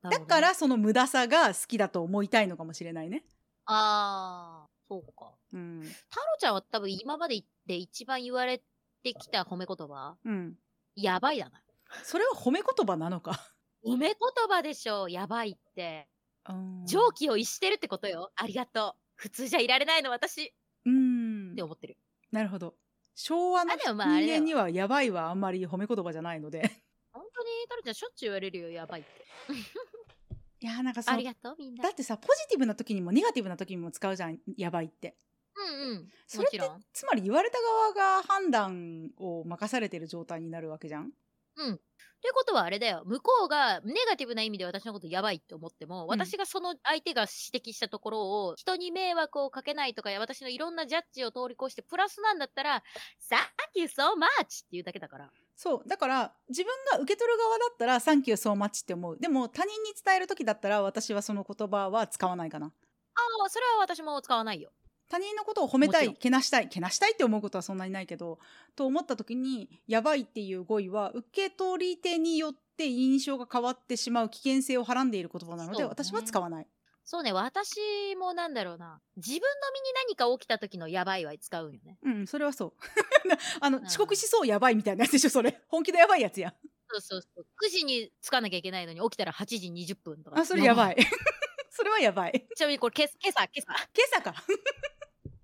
だからその無駄さが好きだと思いたいのかもしれないねああ、そうか。うん太郎ちゃんは多分今までで一番言われてきた褒め言葉うんやばいだな。それは褒め言葉なのか褒め言葉でしょやばいって。うん蒸気を逸してるってことよ。ありがとう。普通じゃいられないの私っうんて思ってる。なるほど昭和の人間にはやばいはあんまり褒め言葉じゃないので本当に太郎ちゃんしょっちゅう言われるよ、やばいって。いやーなんかそのありがとう、みんなだ。ってさポジティブな時にもネガティブな時にも使うじゃんやばいってうんうん。それってもちろん。つまり言われた側が判断を任されてる状態になるわけじゃんうん。ということはあれだよ。向こうがネガティブな意味で私のことやばいって思っても、私がその相手が指摘したところを、人に迷惑をかけないとか、私のいろんなジャッジを通り越してプラスなんだったら、Thank you so much! っていうだけだから。そうだから自分が受け取る側だったら「サンキューソーマッチ」って思うでも他人に伝える時だったら私はその言葉は使わないかなああ、それは私も使わないよ。他人のことを褒めたいけなしたいけなしたいって思うことはそんなにないけどと思った時に「やばい」っていう語彙は受け取り手によって印象が変わってしまう危険性をはらんでいる言葉なので、ね私は使わない。そうね、私もなんだろうな。自分の身に何か起きた時のやばいは使うんよね。うん、それはそう。あの、うん遅刻しそうやばいみたいなやつでしょ、それ。本気でやばいやつや。そうそうそう。9時に着かなきゃいけないのに起きたら8時20分とか。あ、それやばい。それはやばい。ちなみにこれ今朝、今朝、今朝。今朝か。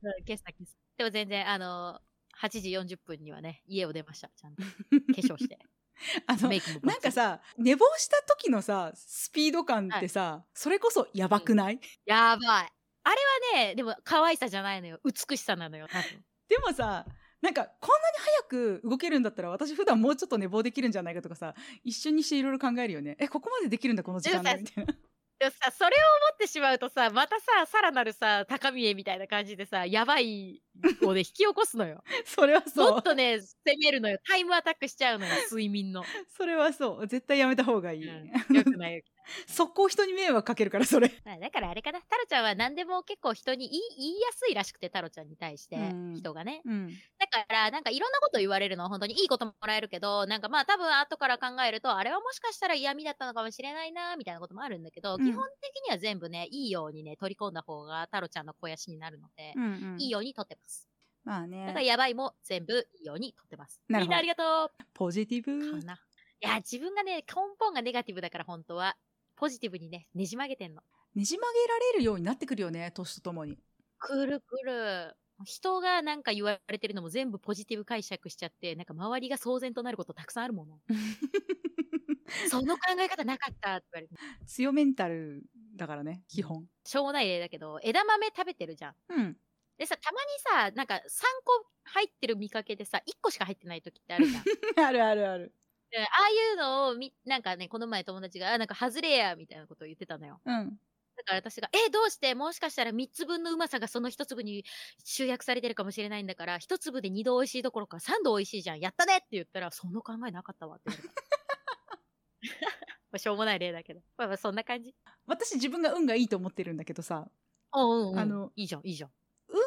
うん今朝、今朝。でも全然、あの8時40分にはね、家を出ました。ちゃんと。化粧して。あのなんか、さ、寝坊した時のさ、スピード感ってさ、それこそやばくない、やばい。あれはね、でも可愛さじゃないのよ。美しさなのよ、多分。でもさ、なんかこんなに早く動けるんだったら私普段もうちょっと寝坊できるんじゃないかとかさ一緒にしていろいろ考えるよねえここまでできるんだこの時間でみたいなでもさ、それを思ってしまうとさ、またさ、さらなるさ、高見えみたいな感じでさ、やばいをね、引き起こすのよ。それはそうもっとね、攻めるのよ。タイムアタックしちゃうのよ、睡眠の。それはそう絶対やめた方がいい、うん、よくないよく速攻人に迷惑かけるからそれ。だからあれかな、タロちゃんは何でも結構人に言い言いやすいらしくて、タロちゃんに対して、うん人がね。うんだから、なんかいろんなこと言われるのは本当にいいこともらえるけど、なんかまあ多分後から考えると、あれはもしかしたら嫌味だったのかもしれないな、みたいなこともあるんだけど、うん基本的には全部ね、いいようにね、取り込んだ方がタロちゃんの肥やしになるので、うんうんいいように取ってます。まあだからねやばいも全部いいように取ってます。なるほどみんなありがとポジティうかブな。いや、自分がね、根本がネガティブだから本当は、ポジティブにね、ねじ曲げてんの。ねじ曲げられるようになってくるよね年とともにくるくる。人がなんか言われてるのも全部ポジティブ解釈しちゃって、なんか周りが騒然となることたくさんあるもの。その考え方なかったって言われて。強メンタルだからね基本しょうもない例だけど、枝豆食べてるじゃん。うんでさ、たまにさ、なんか3個入ってる見かけでさ、1個しか入ってない時ってあるじゃん。あるあるあるでああいうのをみ、なんかね、この前友達が、あ、なんか外れや、みたいなことを言ってたのよ。うんだから私が、え、どうして？もしかしたら3つ分のうまさがその1粒に集約されてるかもしれないんだから、1粒で2度美味しいどころか3度美味しいじゃん。やったねって言ったら、その考えなかったわって言われた。まあしょうもない例だけど。まあまあそんな感じ。私自分が運がいいと思ってるんだけどさうんうん、うん。あのいいじゃん、いいじゃん。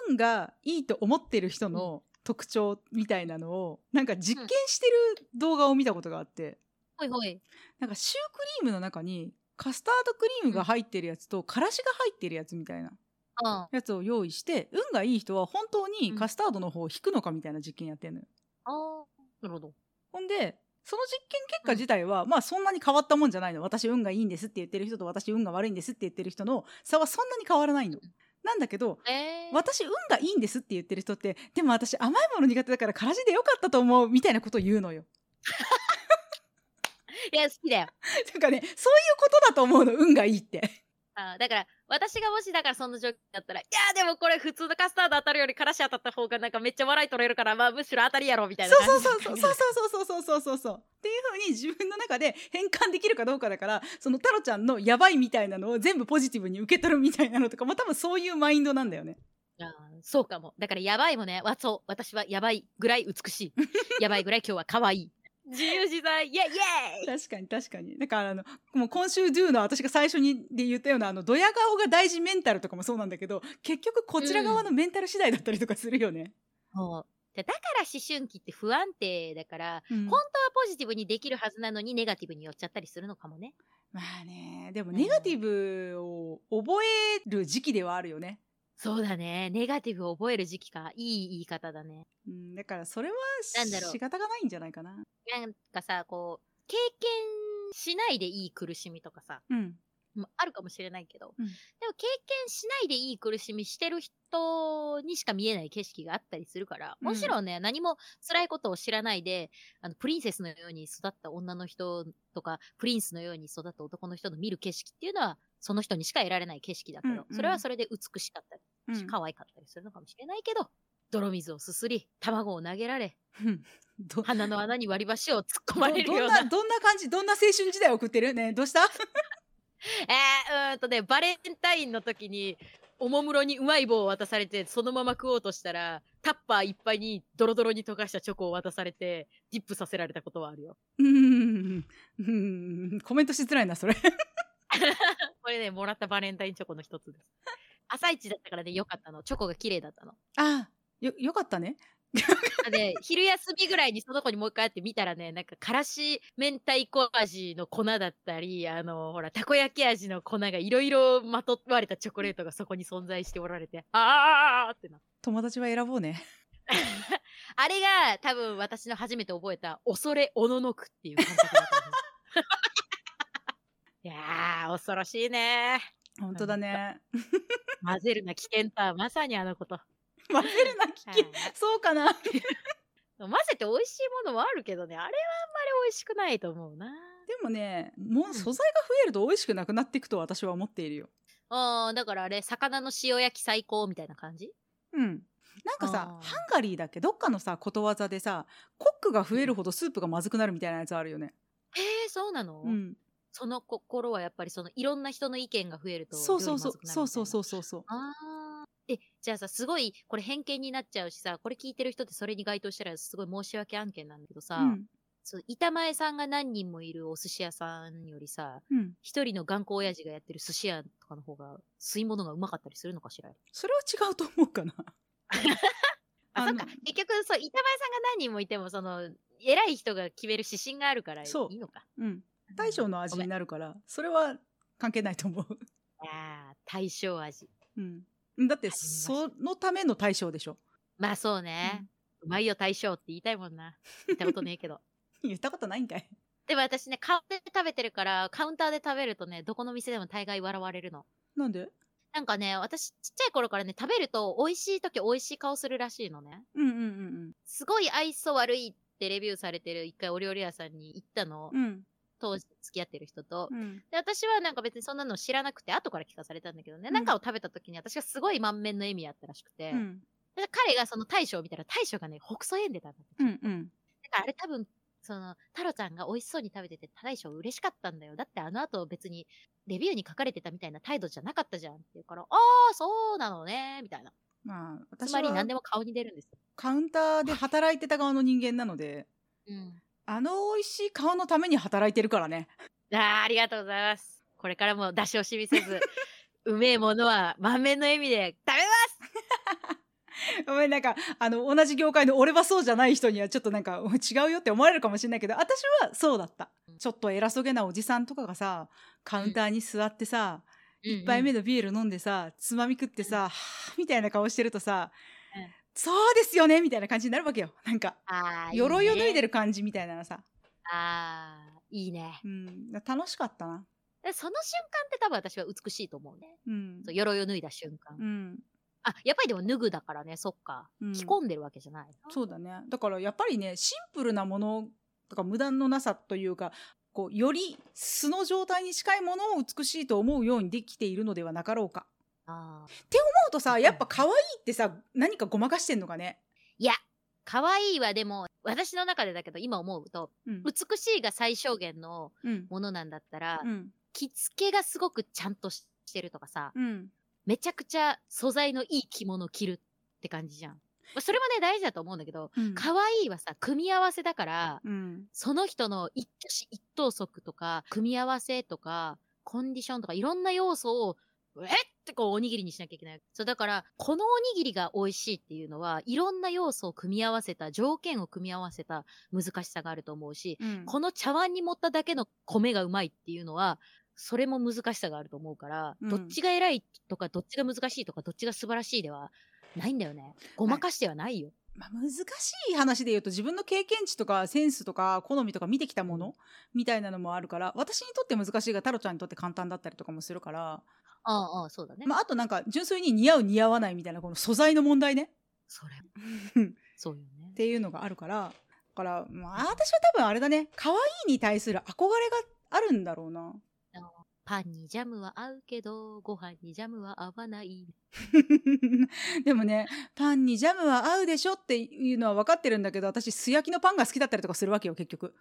運がいいと思ってる人の特徴みたいなのをなんか実験してる動画を見たことがあって、ほいほい。なんかシュークリームの中にカスタードクリームが入ってるやつとからしが入ってるやつみたいなうん。やつを用意して運がいい人は本当にカスタードの方を引くのかみたいな実験やってんのよ。ああ、なるほど。ほんでその実験結果自体は、まあそんなに変わったもんじゃないの私運がいいんですって言ってる人と私運が悪いんですって言ってる人の差はそんなに変わらないの。なんだけどえー、私運がいいんですって言ってる人ってでも私甘いもの苦手だからからしでよかったと思うみたいなことを言うのよ。いや、好きだよ。なんかねそういうことだと思うの運がいいって。あーだから、私がもしだからその状況だったら、いやでもこれ普通のカスタード当たるよりからし当たった方がなんかめっちゃ笑い取れるから、まあむしろ当たりやろみたいなそうそうそうそうそうそうそうそうそうそうそうっていうふうに自分の中で変換できるかどうかだからそのタロちゃんのやばいみたいなのを全部ポジティブに受け取るみたいなのとかも多分そういうマインドなんだよね。あーそうかも。だからやばいもね、わそう、私はやばいぐらい美しい。やばいぐらい今日は可愛い。自由自在、イェイイェイ。確かに確かに。だからあのもう今週 Do の私が最初にで言ったようなあのドヤ顔が大事メンタルとかもそうなんだけど結局こちら側のメンタル次第だったりとかするよね。そう。でだから思春期って不安定だから、うん。本当はポジティブにできるはずなのにネガティブに寄っちゃったりするのかもね。まあね。でもネガティブを覚える時期ではあるよね。そうだね。ネガティブを覚える時期か。いい言い方だね。うん、だからそれはなんだろう。仕方がないんじゃないかな。なんかさ、こう、経験しないでいい苦しみとかさ、うん。もあるかもしれないけど、うん。でも経験しないでいい苦しみしてる人にしか見えない景色があったりするから、うん。もちろんね、何も辛いことを知らないで、あの、プリンセスのように育った女の人とか、プリンスのように育った男の人の見る景色っていうのは、その人にしか得られない景色だけど、うんうん。それはそれで美しかったり、うん。可愛かったりするのかもしれないけど、泥水をすすり卵を投げられ鼻の穴に割り箸を突っ込まれるどようんななどんな感じどんな青春時代を送ってる？ねどうした？えー、うーんとねバレンタインの時におもむろにうまい棒を渡されてそのまま食おうとしたらタッパーいっぱいにドロドロに溶かしたチョコを渡されてディップさせられたことはあるよ。うん。コメントしづらいなそれ。これねもらったバレンタインチョコの一つです朝一だったからねよかったの。チョコが綺麗だったの。あよよかったね。あで昼休みぐらいにその子にもう一回会って見たらねなんかからし明太子味の粉だったりあのほらたこ焼き味の粉がいろいろまとわれたチョコレートがそこに存在しておられてあーってな友達は選ぼうね。あれが多分私の初めて覚えた恐れおののくっていう感覚だと思ういやー恐ろしいね本当だね。混ぜるな危険とはまさにあのこと。混ぜるな危険。はい。そうかな。混ぜて美味しいものもあるけどねあれはあんまり美味しくないと思うな。でもねもう素材が増えると美味しくなくなっていくと私は思っているよ。あーだからあれ魚の塩焼き最高みたいな感じ？うん。なんかさあー。ハンガリーだっけ？どっかのさことわざでさコックが増えるほどスープがまずくなるみたいなやつあるよね。へえそうなの、うんその心はやっぱりそのいろんな人の意見が増えるとそうそうそうそうそうそうそうそう。あー。えじゃあさすごいこれ偏見になっちゃうしさこれ聞いてる人ってそれに該当したらすごい申し訳案件なんだけどさ、うん。そう板前さんが何人もいるお寿司屋さんよりさうん。一人の頑固親父がやってる寿司屋とかの方が吸い物がうまかったりするのかしら？それは違うと思うかな。あそっか。結局そう板前さんが何人もいてもその偉い人が決める指針があるからいそう。いのか。うん大将の味になるからそれは関係ないと思う。ああ大将味。うん。だってそのための大将でしょ？まあそうね、うまいよ大将って言いたいもんな。言ったことねえけど。言ったことないんかい。でも私ね顔で食べてるからカウンターで食べるとねどこの店でも大概笑われるの。なんで？なんかね私ちっちゃい頃からね食べると美味しい時美味しい顔するらしいのね。うんうんうんすごい愛想悪いってレビューされてる一回お料理屋さんに行ったの、うんうん当時付き合ってる人と、うん。で私はなんか別にそんなの知らなくて後から聞かされたんだけどね、うん。なんかを食べた時に私がすごい満面の笑みやったらしくて、うん。で彼がその大将を見たら大将がねほくそ笑んでたんだって、うんうん。だからあれ多分その太郎ちゃんが美味しそうに食べてて大将嬉しかったんだよ。だってあの後別にレビューに書かれてたみたいな態度じゃなかったじゃんって言うからああそうなのねみたいな。まあつ私まり何はでも顔に出るんですよ、カウンターで働いてた側の人間なので。うん、あの美味しい顔のために働いてるからね。あーありがとうございます。これからも出し惜しみせず うめえものは満面の笑みで食べます。ごめんなんかあの同じ業界の俺はそうじゃない人にはちょっとなんか違うよって思われるかもしれないけど私はそうだった。ちょっと偉そうげなおじさんとかがさカウンターに座ってさ、一杯目ののビール飲んでさつまみ食ってさ、はぁみたいな顔してるとさ、うんそうですよねみたいな感じになるわけよ。なんか鎧を脱いでるる感じみたいなのさ、あーいいね。うん、楽しかったな。でその瞬間って多分私は美しいと思うね。うん。そう鎧を脱いだ瞬間、うん。あやっぱりでも脱ぐだからねそっか、うん。着込んでるわけじゃないそうだね。だからやっぱりねシンプルなものとか無駄のなさというかこうより素の状態に近いものを美しいと思うようにできているのではなかろうかあー。思うとさやっぱ可愛いってさ何かごまかしてんのかね？いや可愛いはでも私の中でだけど今思うとうん。美しいが最小限のうん。ものなんだったら、うん。着付けがすごくちゃんとししてるとかさ、うん。めちゃくちゃ素材のいい着物着るって感じじゃん。まあそれもね大事だと思うんだけどうん。可愛いはさ組み合わせだからうん。その人の一挙手一投足とか組み合わせとかコンディションとかいろんな要素をえっ？てこうおにぎりにしなきゃいけない。そうだからこのおにぎりが美味しいっていうのはいろんな要素を組み合わせた条件を組み合わせた難しさがあると思うしうんこの茶碗に盛っただけの米がうまいっていうのは、それも難しさがあると思うから、うんどっちが偉いとか、どっちが難しいとか、どっちが素晴らしいではないんだよね。ごまかしてはないよ。まあ、難しい話で言うと自分の経験値とかセンスとか好みとか見てきたものみたいなのもあるから私にとって難しいが太郎ちゃんにとって簡単だったりとかもするから、ああ、そうだね。まあ、あとなんか純粋に似合う似合わないみたいなこの素材の問題ねそれ、っそうよね。ていうのがあるからだから、まあ、私は多分あれだね可愛いに対する憧れがあるんだろうなパンにジャムは合うけど、ご飯にジャムは合わない。でもねパンにジャムは合うでしょっていうのは分かってるんだけど私素焼きのパンが好きだったりとかするわけよ結局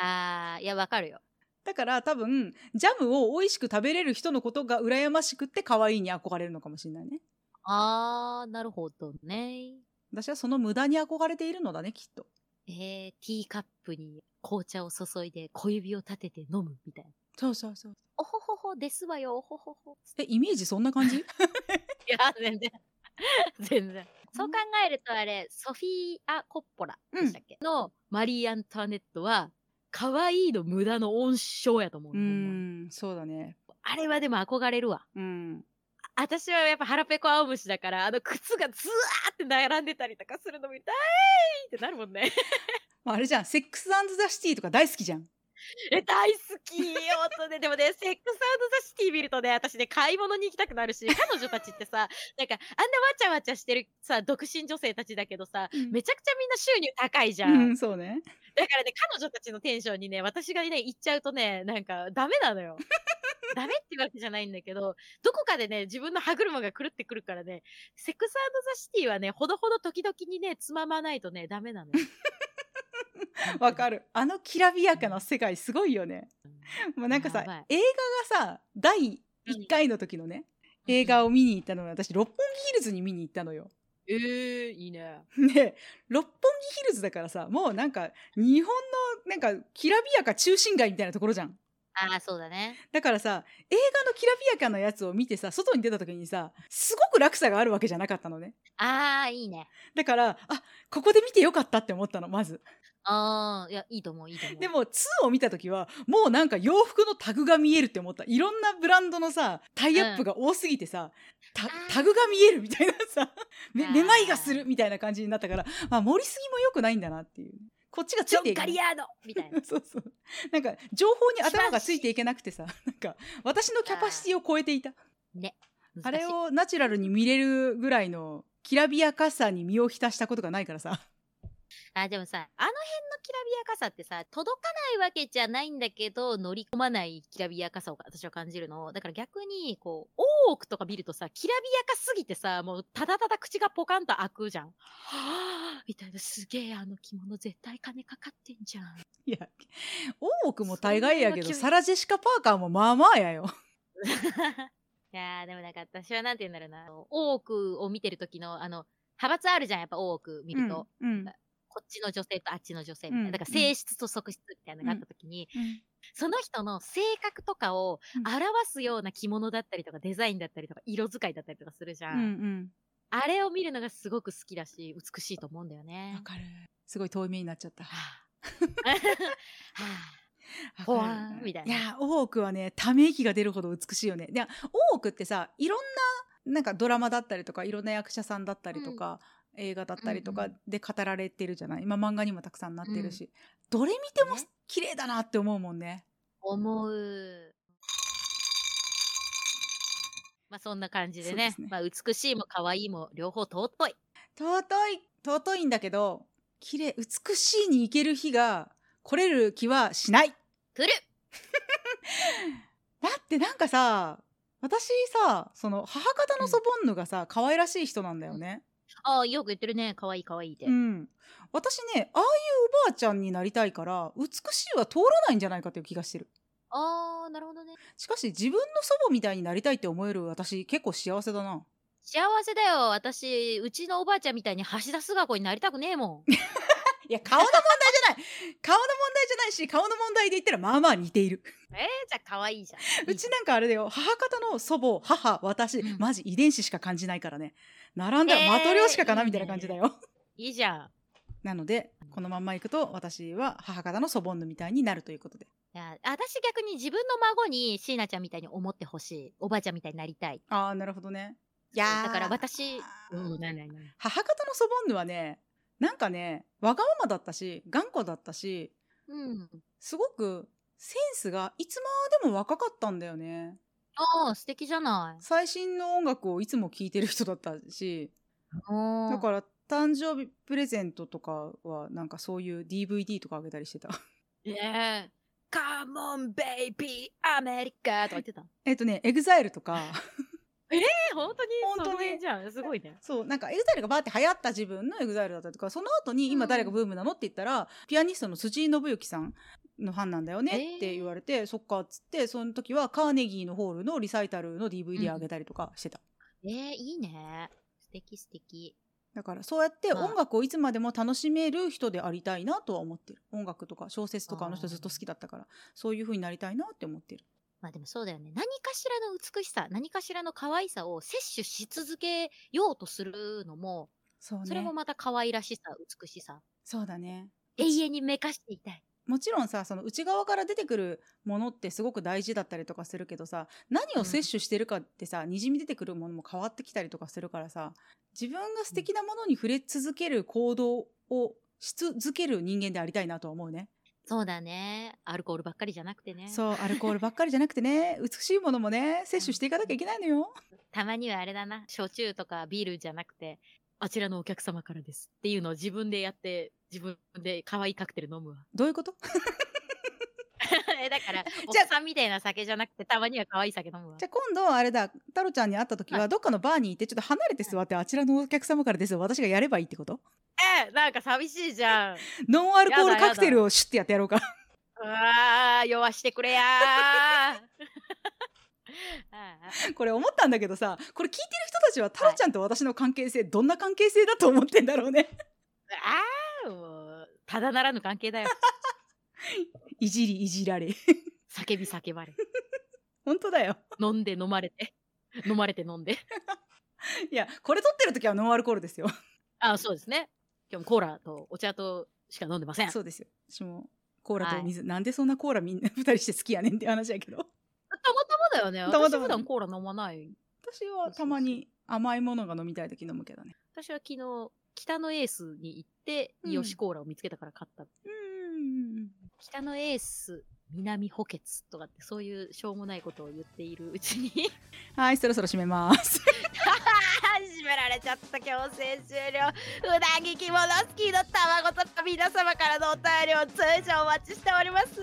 あー、いや、わかるよ。だから多分ジャムを美味しく食べれる人のことが羨ましくって可愛いに憧れるのかもしれないねあー、なるほどね。私はその無駄に憧れているのだねきっとえー、ティーカップに紅茶を注いで小指を立てて飲むみたいな。そうそうそうおほほほですわよ、おほほほ。えイメージそんな感じ？いや、全然。全然。そう考えるとあれ、ソフィーア・コッポラでしたっけ、のマリー・アントワネットは、可愛いの無駄の温床やと思ううんそうだねあれはでも憧れるわ。うんあ私はやっぱ腹ペコ青虫だから、あの靴がずわーって並んでたりとかするの見たいってなるもんね。まああれじゃんセックスザ・シティとか大好きじゃんえ、大好きよとね、でもね、セックスザ・シティ見るとね、私ね、買い物に行きたくなるし、彼女たちってさ、なんか、あんなわちゃわちゃしてるさ、独身女性たちだけどさ、めちゃくちゃみんな収入高いじゃん。うんそうねだからね、彼女たちのテンションにね、私がね、行っちゃうとね、なんか、ダメなのよ。ダメってわけじゃないんだけど、どこかでね、自分の歯車が狂ってくるからね、セックスザ・シティはね、ほどほど時々にね、つままないとね、ダメなのよ。わかるあのきらびやかな世界すごいよねもうなんかさ映画がさ第1回の時のね、映画を見に行ったのは私六本木ヒルズに見に行ったのよ。えー、いいね。で 六本木ヒルズだからさもうなんか日本のなんかきらびやか中心街みたいなところじゃん。ああ、そうだね。だからさ映画のきらびやかなやつを見てさ外に出た時にさすごく落差があるわけじゃなかったのね。ああ、いいね。だからあここで見てよかったって思ったのまず。ああ、いや、いいと思う、いいと思う。でも2を見た時はもうなんか洋服のタグが見えるって思った。いろんなブランドのさタイアップが多すぎてさ、タあー。タグが見えるみたいなさ めめまいがするみたいな感じになったから、まあ、盛りすぎも良くないんだなっていう。こっちがついていけないガリアーノみたいな。そうそう。なんか情報に頭がついていけなくてさ。なんか私のキャパシティを超えていた。ね。あれをナチュラルに見れるぐらいのきらびやかさに身を浸したことがないからさあ、でもさ、あの辺のきらびやかさってさ、届かないわけじゃないんだけど、乗り込まないきらびやかさを私は感じるの。だから逆に、こう、大奥とか見るとさ、きらびやかすぎてさ、もうただただ口がポカンと開くじゃん。はぁみたいな、すげえ、あの着物絶対金かかってんじゃん。いや大奥も大概やけどサラ・ジェシカ・パーカーもまあまあやよ いやー、でもなんか私はなんて言うんだろうな。大奥を見てる時の、あの、派閥あるじゃん、やっぱ大奥見ると。うんうんこっちの女性とあっちの女性みたいな。うんだから性質と側質みたいなのがあった時に、うん。その人の性格とかをうん。表すような着物だったりとかデザインだったりとか色使いだったりとかするじゃん。うんうん。あれを見るのがすごく好きだし、美しいと思うんだよね。わ。かる。すごい遠い目になっちゃった。はあ。はあ。ほわわかる。ーみたいな。いや大奥はねため息が出るほど美しいよね。で大奥ってさいろんななんかドラマだったりとかいろんな役者さんだったりとか、映画だったりとかうんうで語られてるじゃない？今漫画にもたくさんなってるし、どれ見てもね。綺麗だなって思うもんね。思う。まあそんな感じでね。ね。まあ美しいも可愛いも両方尊い。尊い尊いんだけど綺麗美しいに行ける日が来れる気はしない。来る。だってなんかさ私さその母方の祖母ヌがさ可愛らしい人なんだよね。ああ、よく言ってるね。可愛い可愛いって。うん、私ねああいうおばあちゃんになりたいから美しいは通らないんじゃないかっていう気がしてる。ああ、なるほどね。しかし自分の祖母みたいになりたいって思える私結構幸せだな。幸せだよ。私、うちのおばあちゃんみたいに橋田壽賀子になりたくねえもん。いや顔の問題じゃない顔の問題じゃないし顔の問題で言ったらまあまあ似ている。えー、じゃあ可愛いじゃん。うちなんかあれだよ母方の祖母母私、うんマジ遺伝子しか感じないからね並んだらえーマトリョーシカかな、みたいな感じだよ。いいじゃん。なのでこのまんまいくと私は母方の祖母ヌみたいになるということで。いや、私逆に自分の孫に椎名ちゃんみたいに思ってほしい。おばあちゃんみたいになりたい。ああなるほどね。いいやーだから私、うん、なになになに母方の祖母ヌはねなんかねわがままだったし頑固だったしうん。すごくセンスがいつまでも若かったんだよねああ、素敵じゃない。最新の音楽をいつも聴いてる人だったし。おー。だから誕生日プレゼントとかはなんかそういう DVD とかあげたりしてた。ねえ。 C'mon baby。アメリカとか言ってた？えっとねエグザイルとか。え本当に？本当に。その辺じゃん。すごいね。そうなんかエグザイルがバーって流行った自分のエグザイルだったりとかその後に今誰がブームなのって言ったら、ピアニストの辻井伸行さんのファンなんだよねって言われて、そっかっつってその時はカーネギーのホールのリサイタルの DVD あげたりとかしてた、えー、いいね。素敵素敵。だからそうやってまあ。音楽をいつまでも楽しめる人でありたいなとは思ってる。音楽とか小説とかあの人ずっと好きだったからそういう風になりたいなって思ってる。まあでもそうだよね。何かしらの美しさ何かしらの可愛さを摂取し続けようとするのもそうね。それもまた可愛らしさ美しさ。そうだね。永遠にめかしていたいもちろんさその内側から出てくるものってすごく大事だったりとかするけどさ何を摂取してるかってさ、にじみ出てくるものも変わってきたりとかするからさ自分が素敵なものに触れ続ける行動をし続ける人間でありたいなとは思うね。そうだね。アルコールばっかりじゃなくてね。そうアルコールばっかりじゃなくてね。美しいものもね摂取していかなきゃいけないのよ。たまにはあれだな。焼酎とかビールじゃなくてあちらのお客様からですっていうのを自分でやって自分で可愛いカクテル飲むわ。どういうこと？えだからお じゃあっさんみたいな酒じゃなくてたまには可愛い酒飲むわ。じゃあ今度あれだ。太郎ちゃんに会った時ははどっかのバーに行ってちょっと離れて座ってあちらのお客様からですよ。私がやればいいってこと？えなんか寂しいじゃん。ノンアルコールカクテルをシュッてやってやろうか。うわー弱してくれやー。あ あこれ思ったんだけどさこれ聞いてる人たちは太郎ちゃんと私の関係性どんな関係性だと思ってんだろうね。あーもうただならぬ関係だよ いじりいじられ。叫び叫ばれ本当だよ。飲んで飲まれて飲まれて飲んで いやこれ撮ってる時はノンアルコールですよ。あそうですね今日もコーラとお茶としか飲んでませんそうですよ。私もコーラと水、なんでそんなコーラみんな二人して好きやねんって話やけど。たまたまだよねたまたま私普段コーラ飲まない私はたまに甘いものが飲みたい時飲むけどね。私は昨日北のエースに行ってうん。イオシコーラを見つけたから買った、う。ん。北のエース南補欠とかってそういうしょうもないことを言っているうちに。はいそろそろ締めます。閉められちゃった強制終了。うなぎ着物スキーの卵とか皆様からのお便りを通常お待ちしております。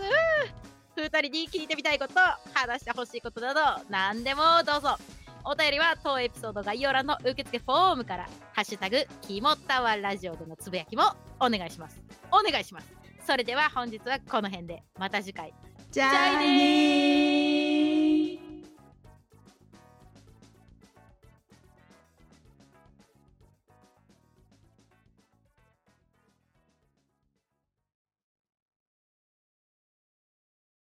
二人に聞いてみたいこと話してほしいことなど何でもどうぞお便りは当エピソード概要欄の受付フォームから「ハッシュタグキモタワラジオ」でのつぶやきもお願いします。お願いします。それでは本日はこの辺で。また次回。じゃあねー